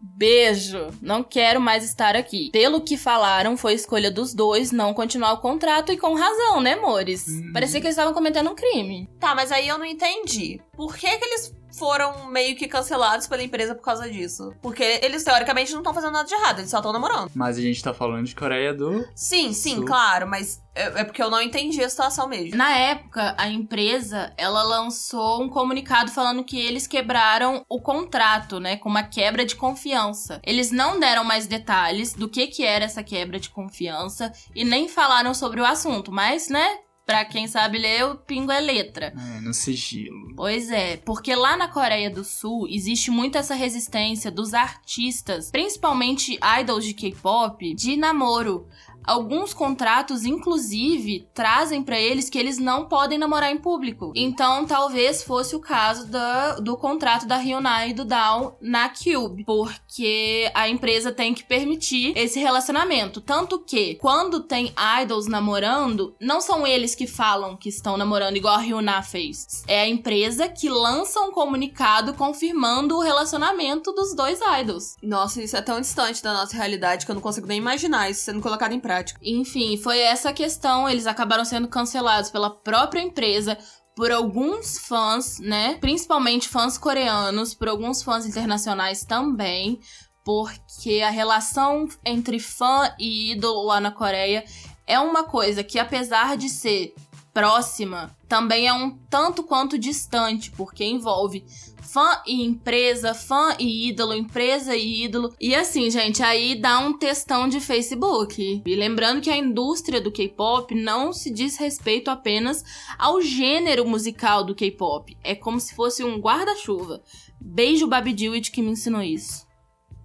[SPEAKER 3] Beijo, não quero mais estar aqui. Pelo que falaram, foi escolha dos dois não continuar o contrato e com razão, né, amores?
[SPEAKER 2] Uhum.
[SPEAKER 3] Parecia que eles estavam cometendo um crime.
[SPEAKER 1] Tá, mas aí eu não entendi. Por que, que eles foram meio que cancelados pela empresa por causa disso? Porque eles, teoricamente, não estão fazendo nada de errado, eles só estão namorando.
[SPEAKER 2] Mas a gente tá falando de Coreia do.
[SPEAKER 1] Sim, sim,
[SPEAKER 2] Sul.
[SPEAKER 1] claro, mas é, é porque eu não entendi a situação mesmo.
[SPEAKER 3] Na época, a empresa, ela lançou um comunicado falando que eles quebraram o contrato, né, com uma quebra de confiança. Eles não deram mais detalhes do que que era essa quebra de confiança e nem falaram sobre o assunto, mas, né, Pra quem sabe ler, o pingo é letra.
[SPEAKER 2] É, no sigilo.
[SPEAKER 3] Pois é, porque lá na Coreia do Sul existe muito essa resistência dos artistas, principalmente idols de K-pop, de namoro. Alguns contratos, inclusive, trazem pra eles que eles não podem namorar em público. Então, talvez fosse o caso do, do contrato da Hyunai e do Down na Cube, porque a empresa tem que permitir esse relacionamento. Tanto que, quando tem idols namorando, não são eles que falam que estão namorando, igual a Hyuna fez. É a empresa que lança um comunicado confirmando o relacionamento dos dois idols.
[SPEAKER 1] Nossa, isso é tão distante da nossa realidade que eu não consigo nem imaginar isso sendo colocado em prática.
[SPEAKER 3] Enfim, foi essa questão. Eles acabaram sendo cancelados pela própria empresa. Por alguns fãs, né? Principalmente fãs coreanos, por alguns fãs internacionais também, porque a relação entre fã e ídolo lá na Coreia é uma coisa que, apesar de ser próxima, também é um tanto quanto distante, porque envolve fã e empresa, fã e ídolo, empresa e ídolo. E assim, gente, aí dá um textão de Facebook. E lembrando que a indústria do K-pop não se diz respeito apenas ao gênero musical do K-pop. É como se fosse um guarda-chuva. Beijo Baby Dewitt que me ensinou isso.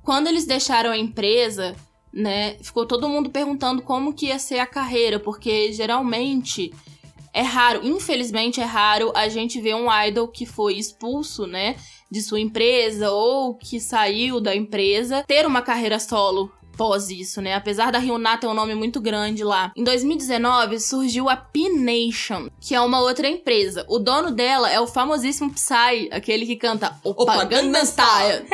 [SPEAKER 3] Quando eles deixaram a empresa, né, ficou todo mundo perguntando como que ia ser a carreira, porque geralmente é raro, infelizmente é raro a gente ver um idol que foi expulso, né, de sua empresa ou que saiu da empresa ter uma carreira solo pós isso, né? Apesar da Ryuna ter um nome muito grande lá. Em 2019 surgiu a P-Nation, que é uma outra empresa. O dono dela é o famosíssimo Psy, aquele que canta Opa, Gangnam Style.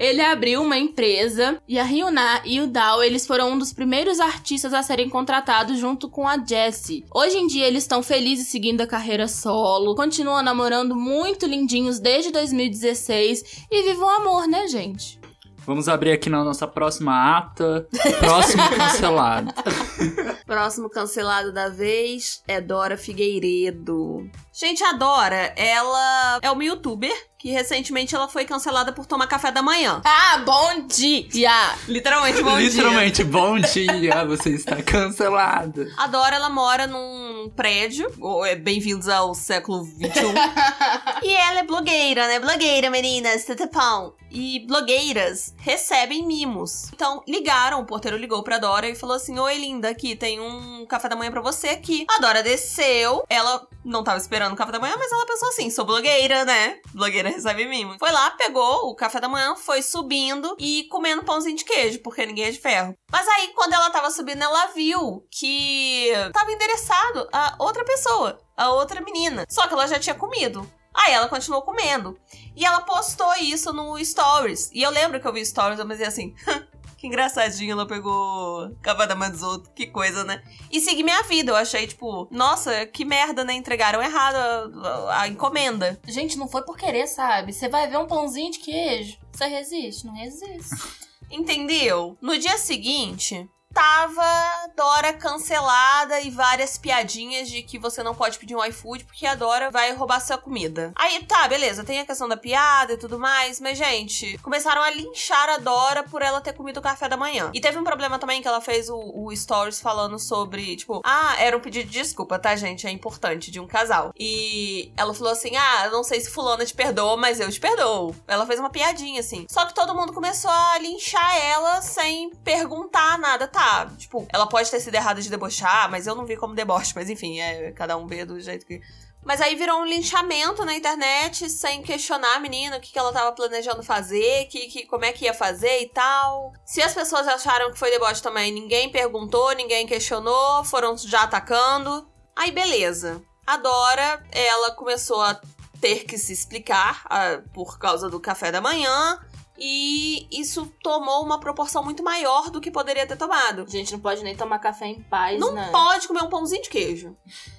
[SPEAKER 3] Ele abriu uma empresa e a Ryuna e o Dao, eles foram um dos primeiros artistas a serem contratados junto com a Jessie. Hoje em dia eles estão felizes seguindo a carreira solo, continuam namorando muito lindinhos desde 2016 e vivem um amor, né, gente?
[SPEAKER 2] Vamos abrir aqui na nossa próxima ata. Próximo cancelado.
[SPEAKER 1] Próximo cancelado da vez é Dora Figueiredo. Gente, a Dora, ela é uma youtuber que recentemente ela foi cancelada por tomar café da manhã.
[SPEAKER 3] Ah, bom dia!
[SPEAKER 1] Literalmente, bom
[SPEAKER 2] Literalmente,
[SPEAKER 1] dia.
[SPEAKER 2] bom dia, você está cancelada.
[SPEAKER 1] A Dora, ela mora num prédio, ou é bem-vindos ao século XXI. e ela é blogueira, né? Blogueira, meninas, tutupão. E blogueiras recebem mimos. Então, ligaram, o porteiro ligou pra Dora e falou assim: Oi, linda, aqui tem um café da manhã pra você aqui. A Dora desceu, ela não tava esperando o café da manhã, mas ela pensou assim: sou blogueira, né? Blogueira recebe mimo. Foi lá, pegou o café da manhã, foi subindo e comendo pãozinho de queijo, porque ninguém é de ferro. Mas aí, quando ela tava subindo, ela viu que tava endereçado a outra pessoa, a outra menina. Só que ela já tinha comido. Aí ela continuou comendo. E ela postou isso no Stories. E eu lembro que eu vi Stories, eu pensei assim. que engraçadinho, ela pegou café da manhã dos outros, que coisa, né? E segui minha vida, eu achei, tipo, nossa, que merda, né? Entregaram errado a, a encomenda.
[SPEAKER 3] Gente, não foi por querer, sabe? Você vai ver um pãozinho de queijo. Você resiste? Não resiste.
[SPEAKER 1] Entendeu? No dia seguinte, tava Dora cancelada e várias piadinhas de que você não pode pedir um iFood porque a Dora vai roubar sua comida. Aí tá, beleza, tem a questão da piada e tudo mais, mas gente, começaram a linchar a Dora por ela ter comido o café da manhã. E teve um problema também que ela fez o, o stories falando sobre, tipo, ah, era um pedido de desculpa, tá, gente? É importante de um casal. E ela falou assim: ah, não sei se fulana te perdoa, mas eu te perdoo. Ela fez uma piadinha assim. Só que todo mundo começou a linchar ela sem perguntar nada, tá? Tipo, ela pode ter sido errada de debochar, mas eu não vi como deboche, mas enfim, é cada um vê do jeito que. Mas aí virou um linchamento na internet, sem questionar a menina, o que, que ela tava planejando fazer, que, que, como é que ia fazer e tal. Se as pessoas acharam que foi deboche também, ninguém perguntou, ninguém questionou, foram já atacando. Aí beleza. A Dora, ela começou a ter que se explicar ah, por causa do café da manhã. E isso tomou uma proporção muito maior do que poderia ter tomado.
[SPEAKER 3] Gente, não pode nem tomar café em paz,
[SPEAKER 1] Não
[SPEAKER 3] né?
[SPEAKER 1] pode comer um pãozinho de queijo.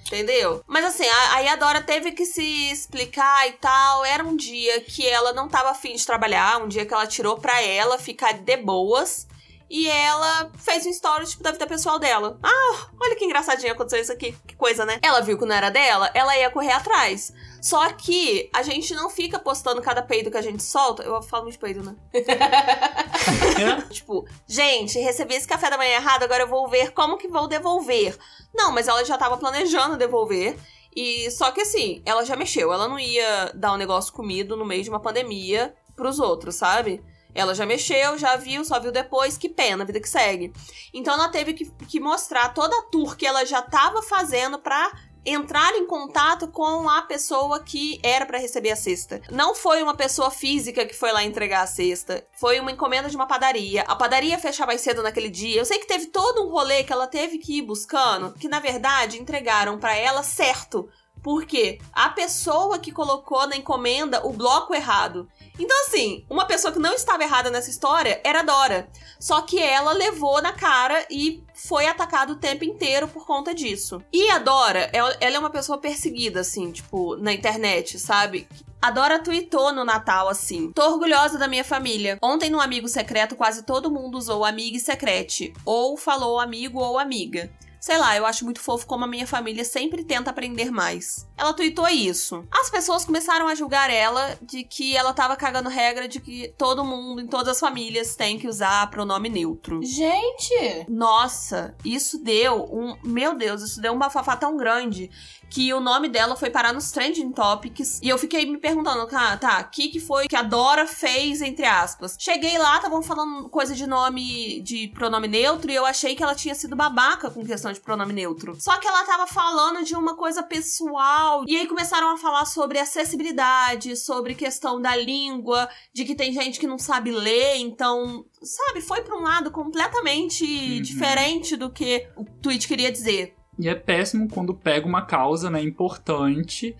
[SPEAKER 1] Entendeu? Mas assim, a- aí a Dora teve que se explicar e tal. Era um dia que ela não tava afim de trabalhar, um dia que ela tirou pra ela ficar de boas. E ela fez um story, tipo, da vida pessoal dela. Ah, olha que engraçadinho aconteceu isso aqui. Que coisa, né? Ela viu que não era dela, ela ia correr atrás. Só que a gente não fica postando cada peido que a gente solta. Eu falo muito de peido, né? tipo, gente, recebi esse café da manhã errado, agora eu vou ver como que vou devolver. Não, mas ela já tava planejando devolver. E só que assim, ela já mexeu. Ela não ia dar um negócio comido no meio de uma pandemia pros outros, sabe? Ela já mexeu, já viu, só viu depois, que pena, vida que segue. Então ela teve que, que mostrar toda a tour que ela já tava fazendo pra entrar em contato com a pessoa que era para receber a cesta. Não foi uma pessoa física que foi lá entregar a cesta, foi uma encomenda de uma padaria. A padaria fechava mais cedo naquele dia. Eu sei que teve todo um rolê que ela teve que ir buscando, que na verdade entregaram para ela certo. Porque a pessoa que colocou na encomenda o bloco errado. Então, assim, uma pessoa que não estava errada nessa história era a Dora. Só que ela levou na cara e foi atacada o tempo inteiro por conta disso. E a Dora, ela, é uma pessoa perseguida, assim, tipo, na internet, sabe? A Dora tweetou no Natal assim: Tô orgulhosa da minha família. Ontem no Amigo Secreto quase todo mundo usou amigo e secrete, ou falou amigo ou amiga. Sei lá, eu acho muito fofo como a minha família sempre tenta aprender mais. Ela tweetou isso. As pessoas começaram a julgar ela de que ela tava cagando regra de que todo mundo, em todas as famílias, tem que usar pronome neutro.
[SPEAKER 3] Gente!
[SPEAKER 1] Nossa, isso deu um. Meu Deus, isso deu um bafafá tão grande que o nome dela foi parar nos trending topics. E eu fiquei me perguntando, ah, tá, o que, que foi que a Dora fez, entre aspas. Cheguei lá, estavam falando coisa de nome, de pronome neutro, e eu achei que ela tinha sido babaca com questão de pronome neutro. Só que ela tava falando de uma coisa pessoal. E aí começaram a falar sobre acessibilidade, sobre questão da língua, de que tem gente que não sabe ler, então sabe, foi para um lado completamente uhum. diferente do que o tweet queria dizer.
[SPEAKER 2] E é péssimo quando pega uma causa, né, importante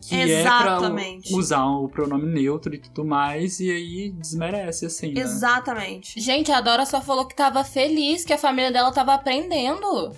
[SPEAKER 2] que Exatamente. é pra usar o pronome neutro e tudo mais, e aí desmerece, assim, né?
[SPEAKER 1] Exatamente.
[SPEAKER 3] Gente, a Dora só falou que tava feliz, que a família dela tava aprendendo.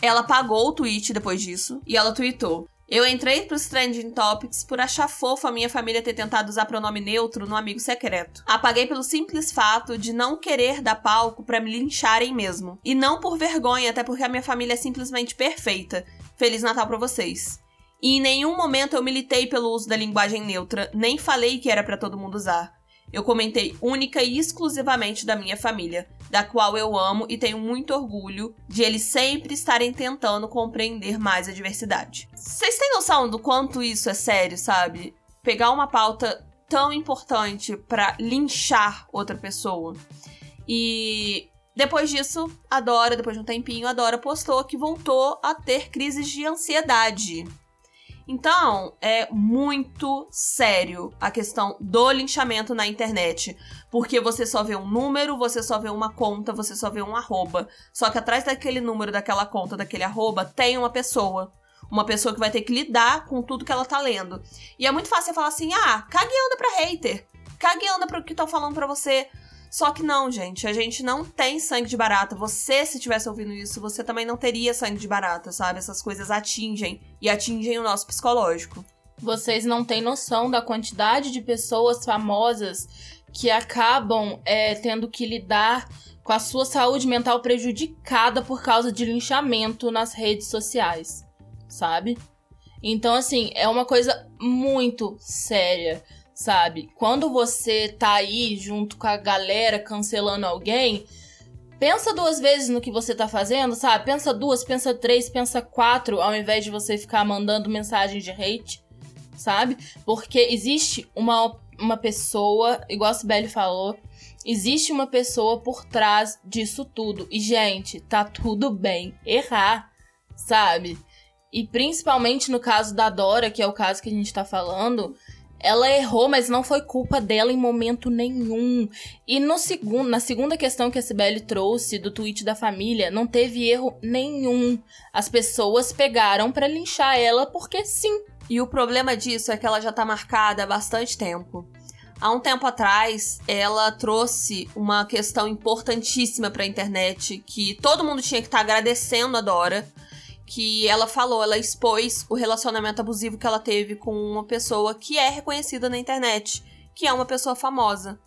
[SPEAKER 1] Ela apagou o tweet depois disso, e ela tweetou. Eu entrei pros Trending Topics por achar fofo a minha família ter tentado usar pronome neutro no amigo secreto. Apaguei pelo simples fato de não querer dar palco para me lincharem mesmo. E não por vergonha, até porque a minha família é simplesmente perfeita. Feliz Natal para vocês. E em nenhum momento eu militei pelo uso da linguagem neutra, nem falei que era para todo mundo usar. Eu comentei única e exclusivamente da minha família, da qual eu amo e tenho muito orgulho de eles sempre estarem tentando compreender mais a diversidade. Vocês têm noção do quanto isso é sério, sabe? Pegar uma pauta tão importante para linchar outra pessoa. E depois disso, a Dora, depois de um tempinho, a Dora postou que voltou a ter crises de ansiedade. Então, é muito sério a questão do linchamento na internet. Porque você só vê um número, você só vê uma conta, você só vê um arroba. Só que atrás daquele número, daquela conta, daquele arroba, tem uma pessoa. Uma pessoa que vai ter que lidar com tudo que ela tá lendo. E é muito fácil você falar assim: ah, cague anda pra hater. Cague anda pro que estão falando pra você. Só que não, gente, a gente não tem sangue de barata. Você, se tivesse ouvindo isso, você também não teria sangue de barata, sabe? Essas coisas atingem e atingem o nosso psicológico.
[SPEAKER 3] Vocês não têm noção da quantidade de pessoas famosas que acabam é, tendo que lidar com a sua saúde mental prejudicada por causa de linchamento nas redes sociais, sabe? Então, assim, é uma coisa muito séria sabe? Quando você tá aí junto com a galera cancelando alguém, pensa duas vezes no que você tá fazendo, sabe? Pensa duas, pensa três, pensa quatro, ao invés de você ficar mandando mensagens de hate, sabe? Porque existe uma, uma pessoa, igual a Sibeli falou, existe uma pessoa por trás disso tudo. E, gente, tá tudo bem errar, sabe? E principalmente no caso da Dora, que é o caso que a gente tá falando, ela errou, mas não foi culpa dela em momento nenhum. E no segundo, na segunda questão que a Sibeli trouxe do tweet da família, não teve erro nenhum. As pessoas pegaram para linchar ela porque sim.
[SPEAKER 1] E o problema disso é que ela já tá marcada há bastante tempo. Há um tempo atrás, ela trouxe uma questão importantíssima para a internet que todo mundo tinha que estar tá agradecendo a Dora que ela falou, ela expôs o relacionamento abusivo que ela teve com uma pessoa que é reconhecida na internet, que é uma pessoa famosa.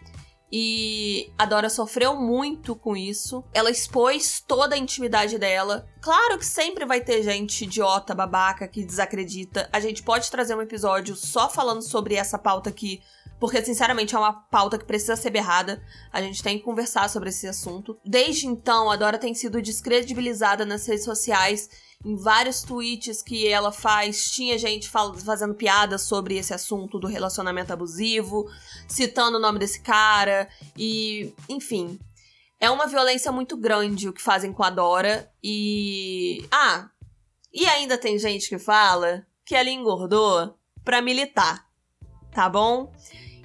[SPEAKER 1] E a Dora sofreu muito com isso. Ela expôs toda a intimidade dela. Claro que sempre vai ter gente idiota, babaca, que desacredita. A gente pode trazer um episódio só falando sobre essa pauta aqui porque sinceramente é uma pauta que precisa ser berrada. A gente tem que conversar sobre esse assunto. Desde então, a Dora tem sido descredibilizada nas redes sociais. Em vários tweets que ela faz, tinha gente fazendo piadas sobre esse assunto do relacionamento abusivo, citando o nome desse cara e, enfim, é uma violência muito grande o que fazem com a Dora e ah, e ainda tem gente que fala que ela engordou pra militar. Tá bom?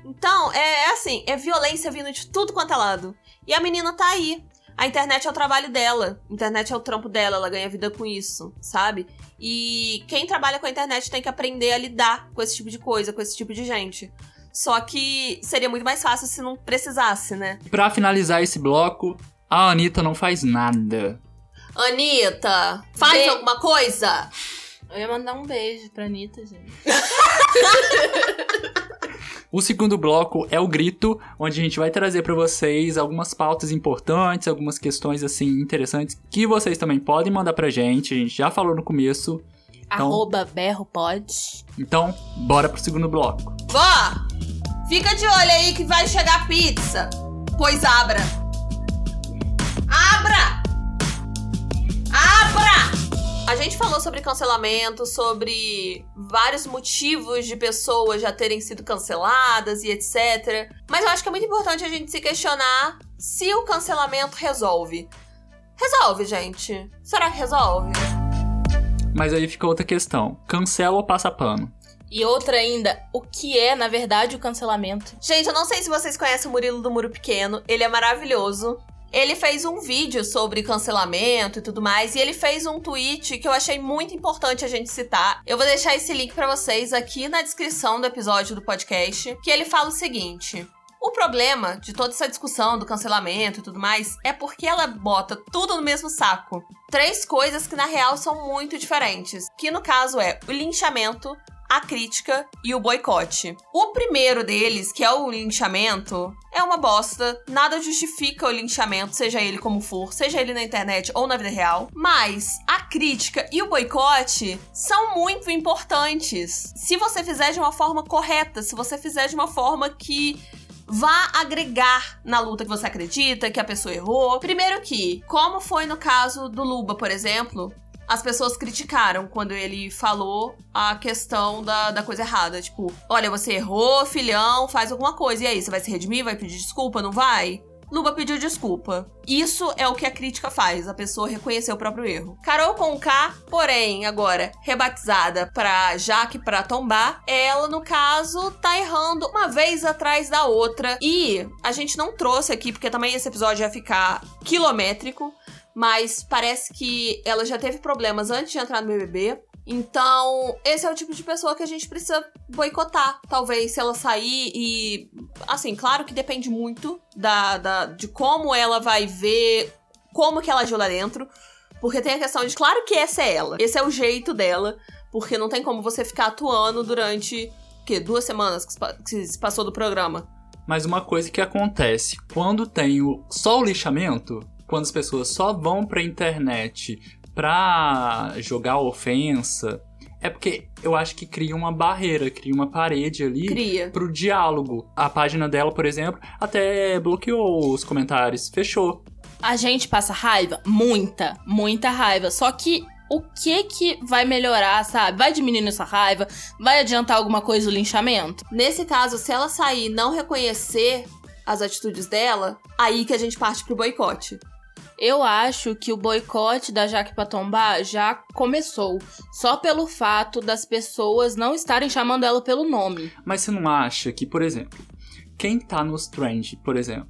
[SPEAKER 1] Então, é, é assim, é violência vindo de tudo quanto é lado. E a menina tá aí. A internet é o trabalho dela. A internet é o trampo dela, ela ganha vida com isso, sabe? E quem trabalha com a internet tem que aprender a lidar com esse tipo de coisa, com esse tipo de gente. Só que seria muito mais fácil se não precisasse, né?
[SPEAKER 2] Pra finalizar esse bloco, a Anitta não faz nada.
[SPEAKER 1] Anitta, faz Be alguma coisa!
[SPEAKER 3] Eu ia mandar um beijo pra Anitta, gente.
[SPEAKER 2] O segundo bloco é o grito, onde a gente vai trazer para vocês algumas pautas importantes, algumas questões assim interessantes que vocês também podem mandar pra gente. A gente já falou no começo.
[SPEAKER 3] Então, Arroba berro pode.
[SPEAKER 2] Então, bora pro segundo bloco.
[SPEAKER 1] Vó! Fica de olho aí que vai chegar pizza. Pois abra. Abra! Abra! A gente falou sobre cancelamento, sobre vários motivos de pessoas já terem sido canceladas e etc. Mas eu acho que é muito importante a gente se questionar se o cancelamento resolve. Resolve, gente. Será que resolve?
[SPEAKER 2] Mas aí fica outra questão: cancela ou passa pano?
[SPEAKER 3] E outra ainda, o que é, na verdade, o cancelamento?
[SPEAKER 1] Gente, eu não sei se vocês conhecem o Murilo do Muro Pequeno. Ele é maravilhoso. Ele fez um vídeo sobre cancelamento e tudo mais, e ele fez um tweet que eu achei muito importante a gente citar. Eu vou deixar esse link para vocês aqui na descrição do episódio do podcast, que ele fala o seguinte: o problema de toda essa discussão do cancelamento e tudo mais é porque ela bota tudo no mesmo saco. Três coisas que na real são muito diferentes, que no caso é o linchamento, a crítica e o boicote. O primeiro deles, que é o linchamento, é uma bosta. Nada justifica o linchamento, seja ele como for, seja ele na internet ou na vida real. Mas a crítica e o boicote são muito importantes. Se você fizer de uma forma correta, se você fizer de uma forma que vá agregar na luta que você acredita, que a pessoa errou. Primeiro que, como foi no caso do Luba, por exemplo, as pessoas criticaram quando ele falou a questão da, da coisa errada. Tipo, olha, você errou, filhão, faz alguma coisa. E aí, você vai se redimir? Vai pedir desculpa? Não vai? Luba pediu desculpa. Isso é o que a crítica faz, a pessoa reconhecer o próprio erro. Carol Conká, porém, agora rebatizada pra Jaque pra tombar, ela, no caso, tá errando uma vez atrás da outra. E a gente não trouxe aqui, porque também esse episódio ia ficar quilométrico mas parece que ela já teve problemas antes de entrar no BBB. Então, esse é o tipo de pessoa que a gente precisa boicotar. Talvez se ela sair e. Assim, claro que depende muito da, da, de como ela vai ver, como que ela agiu lá dentro. Porque tem a questão de, claro que essa é ela. Esse é o jeito dela. Porque não tem como você ficar atuando durante, o quê? Duas semanas que se passou do programa.
[SPEAKER 2] Mas uma coisa que acontece, quando tem só o lixamento, quando as pessoas só vão pra internet pra jogar ofensa, é porque eu acho que cria uma barreira, cria uma parede ali
[SPEAKER 1] cria.
[SPEAKER 2] pro diálogo. A página dela, por exemplo, até bloqueou os comentários, fechou.
[SPEAKER 3] A gente passa raiva? Muita, muita raiva. Só que o que que vai melhorar, sabe? Vai diminuir essa raiva? Vai adiantar alguma coisa o linchamento?
[SPEAKER 1] Nesse caso, se ela sair e não reconhecer as atitudes dela, aí que a gente parte pro boicote.
[SPEAKER 3] Eu acho que o boicote da Jaque Patombá já começou, só pelo fato das pessoas não estarem chamando ela pelo nome.
[SPEAKER 2] Mas você não acha que, por exemplo, quem tá nos trend, por exemplo,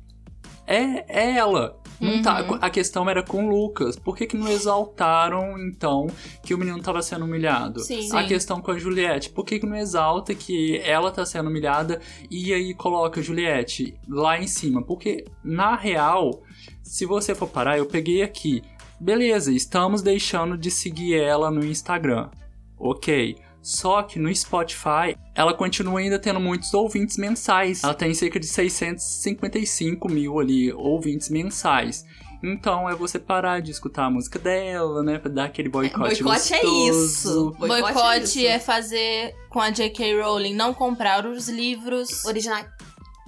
[SPEAKER 2] é, é ela. Não tá, uhum. tá, a questão era com o Lucas. Por que, que não exaltaram, então, que o menino tava sendo humilhado?
[SPEAKER 1] Sim,
[SPEAKER 2] a
[SPEAKER 1] sim.
[SPEAKER 2] questão com a Juliette. Por que, que não exalta que ela tá sendo humilhada e aí coloca a Juliette lá em cima? Porque, na real, se você for parar, eu peguei aqui. Beleza, estamos deixando de seguir ela no Instagram. Ok. Só que no Spotify, ela continua ainda tendo muitos ouvintes mensais. Ela tem cerca de 655 mil ali ouvintes mensais. Então é você parar de escutar a música dela, né? Pra dar aquele boicote.
[SPEAKER 1] boicote é
[SPEAKER 2] gostoso.
[SPEAKER 1] isso. Boicote
[SPEAKER 3] Boicote
[SPEAKER 1] é
[SPEAKER 3] é, fazer com a J.K. Rowling não comprar os livros.
[SPEAKER 1] Original.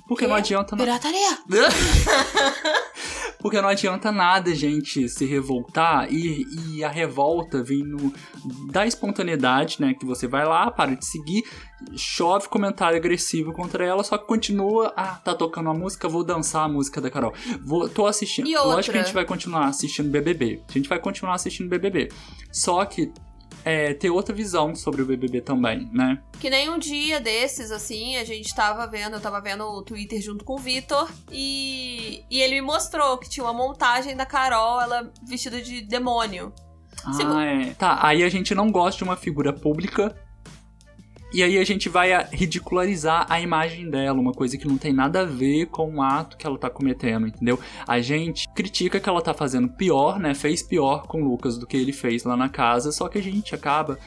[SPEAKER 2] Porque não adianta nada.
[SPEAKER 3] Pirataria!
[SPEAKER 2] Porque não adianta nada, gente, se revoltar e, e a revolta vindo da espontaneidade, né? Que você vai lá, para de seguir, chove comentário agressivo contra ela, só que continua. Ah, tá tocando a música, vou dançar a música da Carol. Vou, tô assistindo.
[SPEAKER 1] E
[SPEAKER 2] Lógico
[SPEAKER 1] outra?
[SPEAKER 2] que a gente vai continuar assistindo BBB. A gente vai continuar assistindo BBB. Só que é, ter outra visão sobre o BBB também, né?
[SPEAKER 1] Que nem um dia desses, assim, a gente tava vendo, eu tava vendo o Twitter junto com o Vitor, e, e ele me mostrou que tinha uma montagem da Carol, ela vestida de demônio.
[SPEAKER 2] Ah, é. Tá, aí a gente não gosta de uma figura pública. E aí a gente vai a- ridicularizar a imagem dela, uma coisa que não tem nada a ver com o ato que ela tá cometendo, entendeu? A gente critica que ela tá fazendo pior, né? Fez pior com o Lucas do que ele fez lá na casa, só que a gente acaba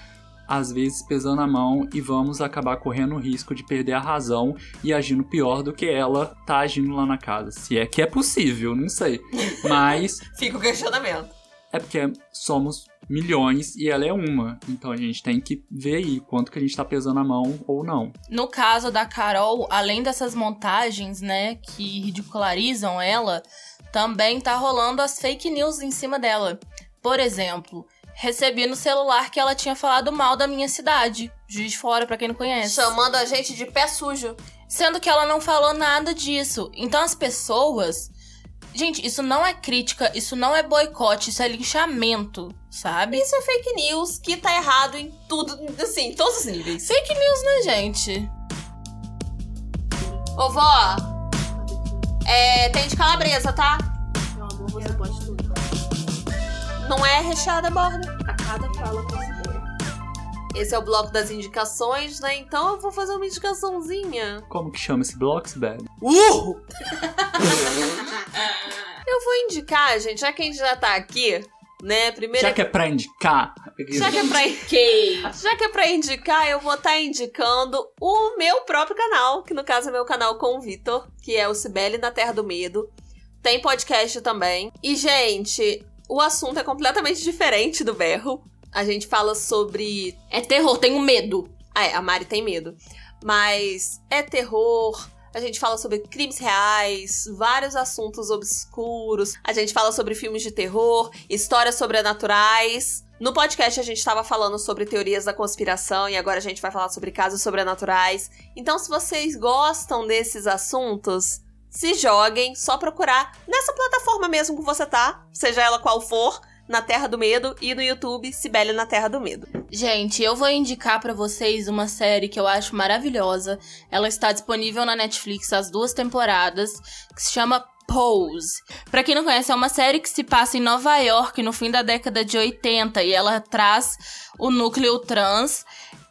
[SPEAKER 2] às vezes pesando a mão e vamos acabar correndo o risco de perder a razão e agindo pior do que ela tá agindo lá na casa. Se é que é possível, não sei. Mas
[SPEAKER 1] Fica o questionamento.
[SPEAKER 2] é porque somos milhões e ela é uma. Então a gente tem que ver aí quanto que a gente tá pesando a mão ou não.
[SPEAKER 3] No caso da Carol, além dessas montagens, né, que ridicularizam ela, também tá rolando as fake news em cima dela. Por exemplo, recebi no celular que ela tinha falado mal da minha cidade, Juiz de Fora, pra quem não conhece.
[SPEAKER 1] Chamando a gente de pé sujo.
[SPEAKER 3] Sendo que ela não falou nada disso. Então as pessoas. Gente, isso não é crítica, isso não é boicote, isso é linchamento, sabe?
[SPEAKER 1] Isso é fake news que tá errado em tudo, assim, em todos os níveis.
[SPEAKER 3] Fake news, né, gente?
[SPEAKER 1] Ô, vó, é, tem de calabresa, tá?
[SPEAKER 4] Meu amor, você pode tudo.
[SPEAKER 1] Não é recheada a borda.
[SPEAKER 4] A cada fala considera.
[SPEAKER 1] Esse é o bloco das indicações, né? Então eu vou fazer uma indicaçãozinha.
[SPEAKER 2] Como que chama esse bloco, Sibeli?
[SPEAKER 1] Uh! eu vou indicar, gente, já que a gente já tá aqui, né? Primeiro
[SPEAKER 2] Já que é pra indicar.
[SPEAKER 1] Já que é pra, já que é pra indicar, eu vou estar indicando o meu próprio canal, que no caso é meu canal com o Vitor, que é o Cibele na Terra do Medo. Tem podcast também. E, gente, o assunto é completamente diferente do berro. A gente fala sobre.
[SPEAKER 3] É terror, tenho medo.
[SPEAKER 1] Ah, é, a Mari tem medo. Mas é terror. A gente fala sobre crimes reais, vários assuntos obscuros. A gente fala sobre filmes de terror, histórias sobrenaturais. No podcast a gente estava falando sobre teorias da conspiração e agora a gente vai falar sobre casos sobrenaturais. Então, se vocês gostam desses assuntos, se joguem, só procurar nessa plataforma mesmo que você tá, seja ela qual for, na Terra do Medo e no YouTube Cibele na Terra do Medo.
[SPEAKER 3] Gente, eu vou indicar pra vocês uma série que eu acho maravilhosa. Ela está disponível na Netflix as duas temporadas, que se chama Pose. Pra quem não conhece, é uma série que se passa em Nova York no fim da década de 80 e ela traz o núcleo trans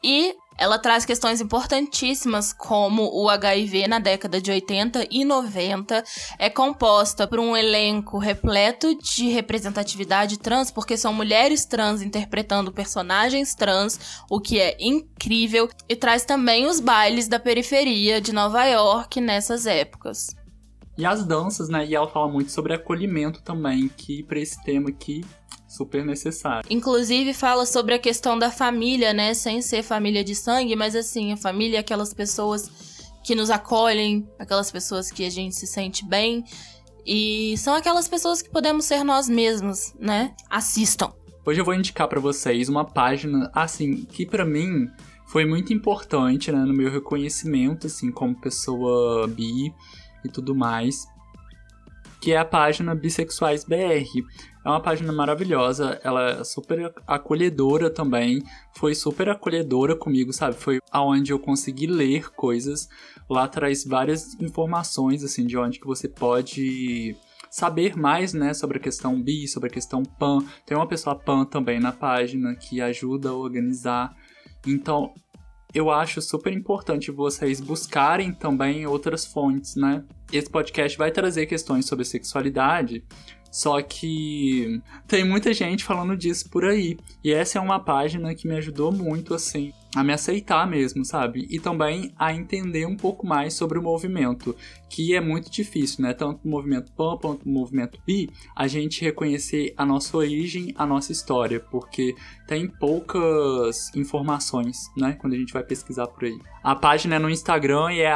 [SPEAKER 3] e ela traz questões importantíssimas como o HIV na década de 80 e 90. É composta por um elenco repleto de representatividade trans, porque são mulheres trans interpretando personagens trans, o que é incrível. E traz também os bailes da periferia de Nova York nessas épocas.
[SPEAKER 2] E as danças, né? E ela fala muito sobre acolhimento também, que pra esse tema aqui, super necessário.
[SPEAKER 3] Inclusive fala sobre a questão da família, né? Sem ser família de sangue, mas assim, a família é aquelas pessoas que nos acolhem, aquelas pessoas que a gente se sente bem. E são aquelas pessoas que podemos ser nós mesmos, né? Assistam.
[SPEAKER 2] Hoje eu vou indicar pra vocês uma página, assim, que pra mim foi muito importante, né, no meu reconhecimento, assim, como pessoa bi e tudo mais, que é a página Bissexuais BR. É uma página maravilhosa, ela é super acolhedora também, foi super acolhedora comigo, sabe? Foi aonde eu consegui ler coisas. Lá traz várias informações, assim, de onde que você pode saber mais, né, sobre a questão bi, sobre a questão pan. Tem uma pessoa pan também na página que ajuda a organizar. Então, eu acho super importante vocês buscarem também outras fontes, né? Esse podcast vai trazer questões sobre sexualidade, Só que tem muita gente falando disso por aí. E essa é uma página que me ajudou muito, assim, a me aceitar mesmo, sabe? E também a entender um pouco mais sobre o movimento, que é muito difícil, né? Tanto o movimento PAN quanto o movimento BI, a gente reconhecer a nossa origem, a nossa história, porque tem poucas informações, né? Quando a gente vai pesquisar por aí. A página é no Instagram e é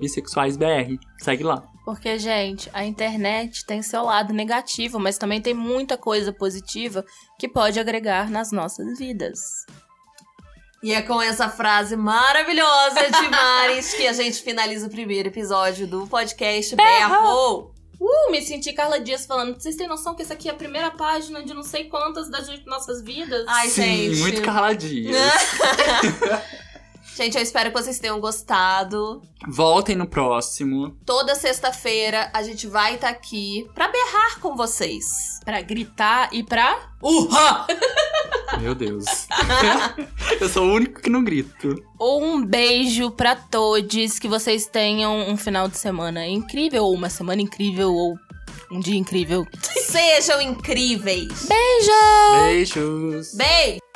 [SPEAKER 2] bissexuaisbr. Segue lá.
[SPEAKER 3] Porque, gente, a internet tem seu lado negativo, mas também tem muita coisa positiva que pode agregar nas nossas vidas.
[SPEAKER 1] E é com essa frase maravilhosa de Maris que a gente finaliza o primeiro episódio do podcast Berro.
[SPEAKER 3] Uh, me senti Carla Dias falando. Vocês têm noção que essa aqui é a primeira página de não sei quantas das nossas vidas?
[SPEAKER 1] Ai,
[SPEAKER 2] Sim,
[SPEAKER 1] gente.
[SPEAKER 2] muito Carla Dias.
[SPEAKER 1] Gente, eu espero que vocês tenham gostado.
[SPEAKER 2] Voltem no próximo.
[SPEAKER 1] Toda sexta-feira a gente vai estar aqui pra berrar com vocês.
[SPEAKER 3] Pra gritar e pra.
[SPEAKER 1] Uhá!
[SPEAKER 2] Meu Deus. Eu sou o único que não grito.
[SPEAKER 3] Um beijo pra todos. Que vocês tenham um final de semana incrível, ou uma semana incrível, ou um dia incrível.
[SPEAKER 1] Sejam incríveis.
[SPEAKER 3] Beijo!
[SPEAKER 2] Beijos.
[SPEAKER 1] Beijo!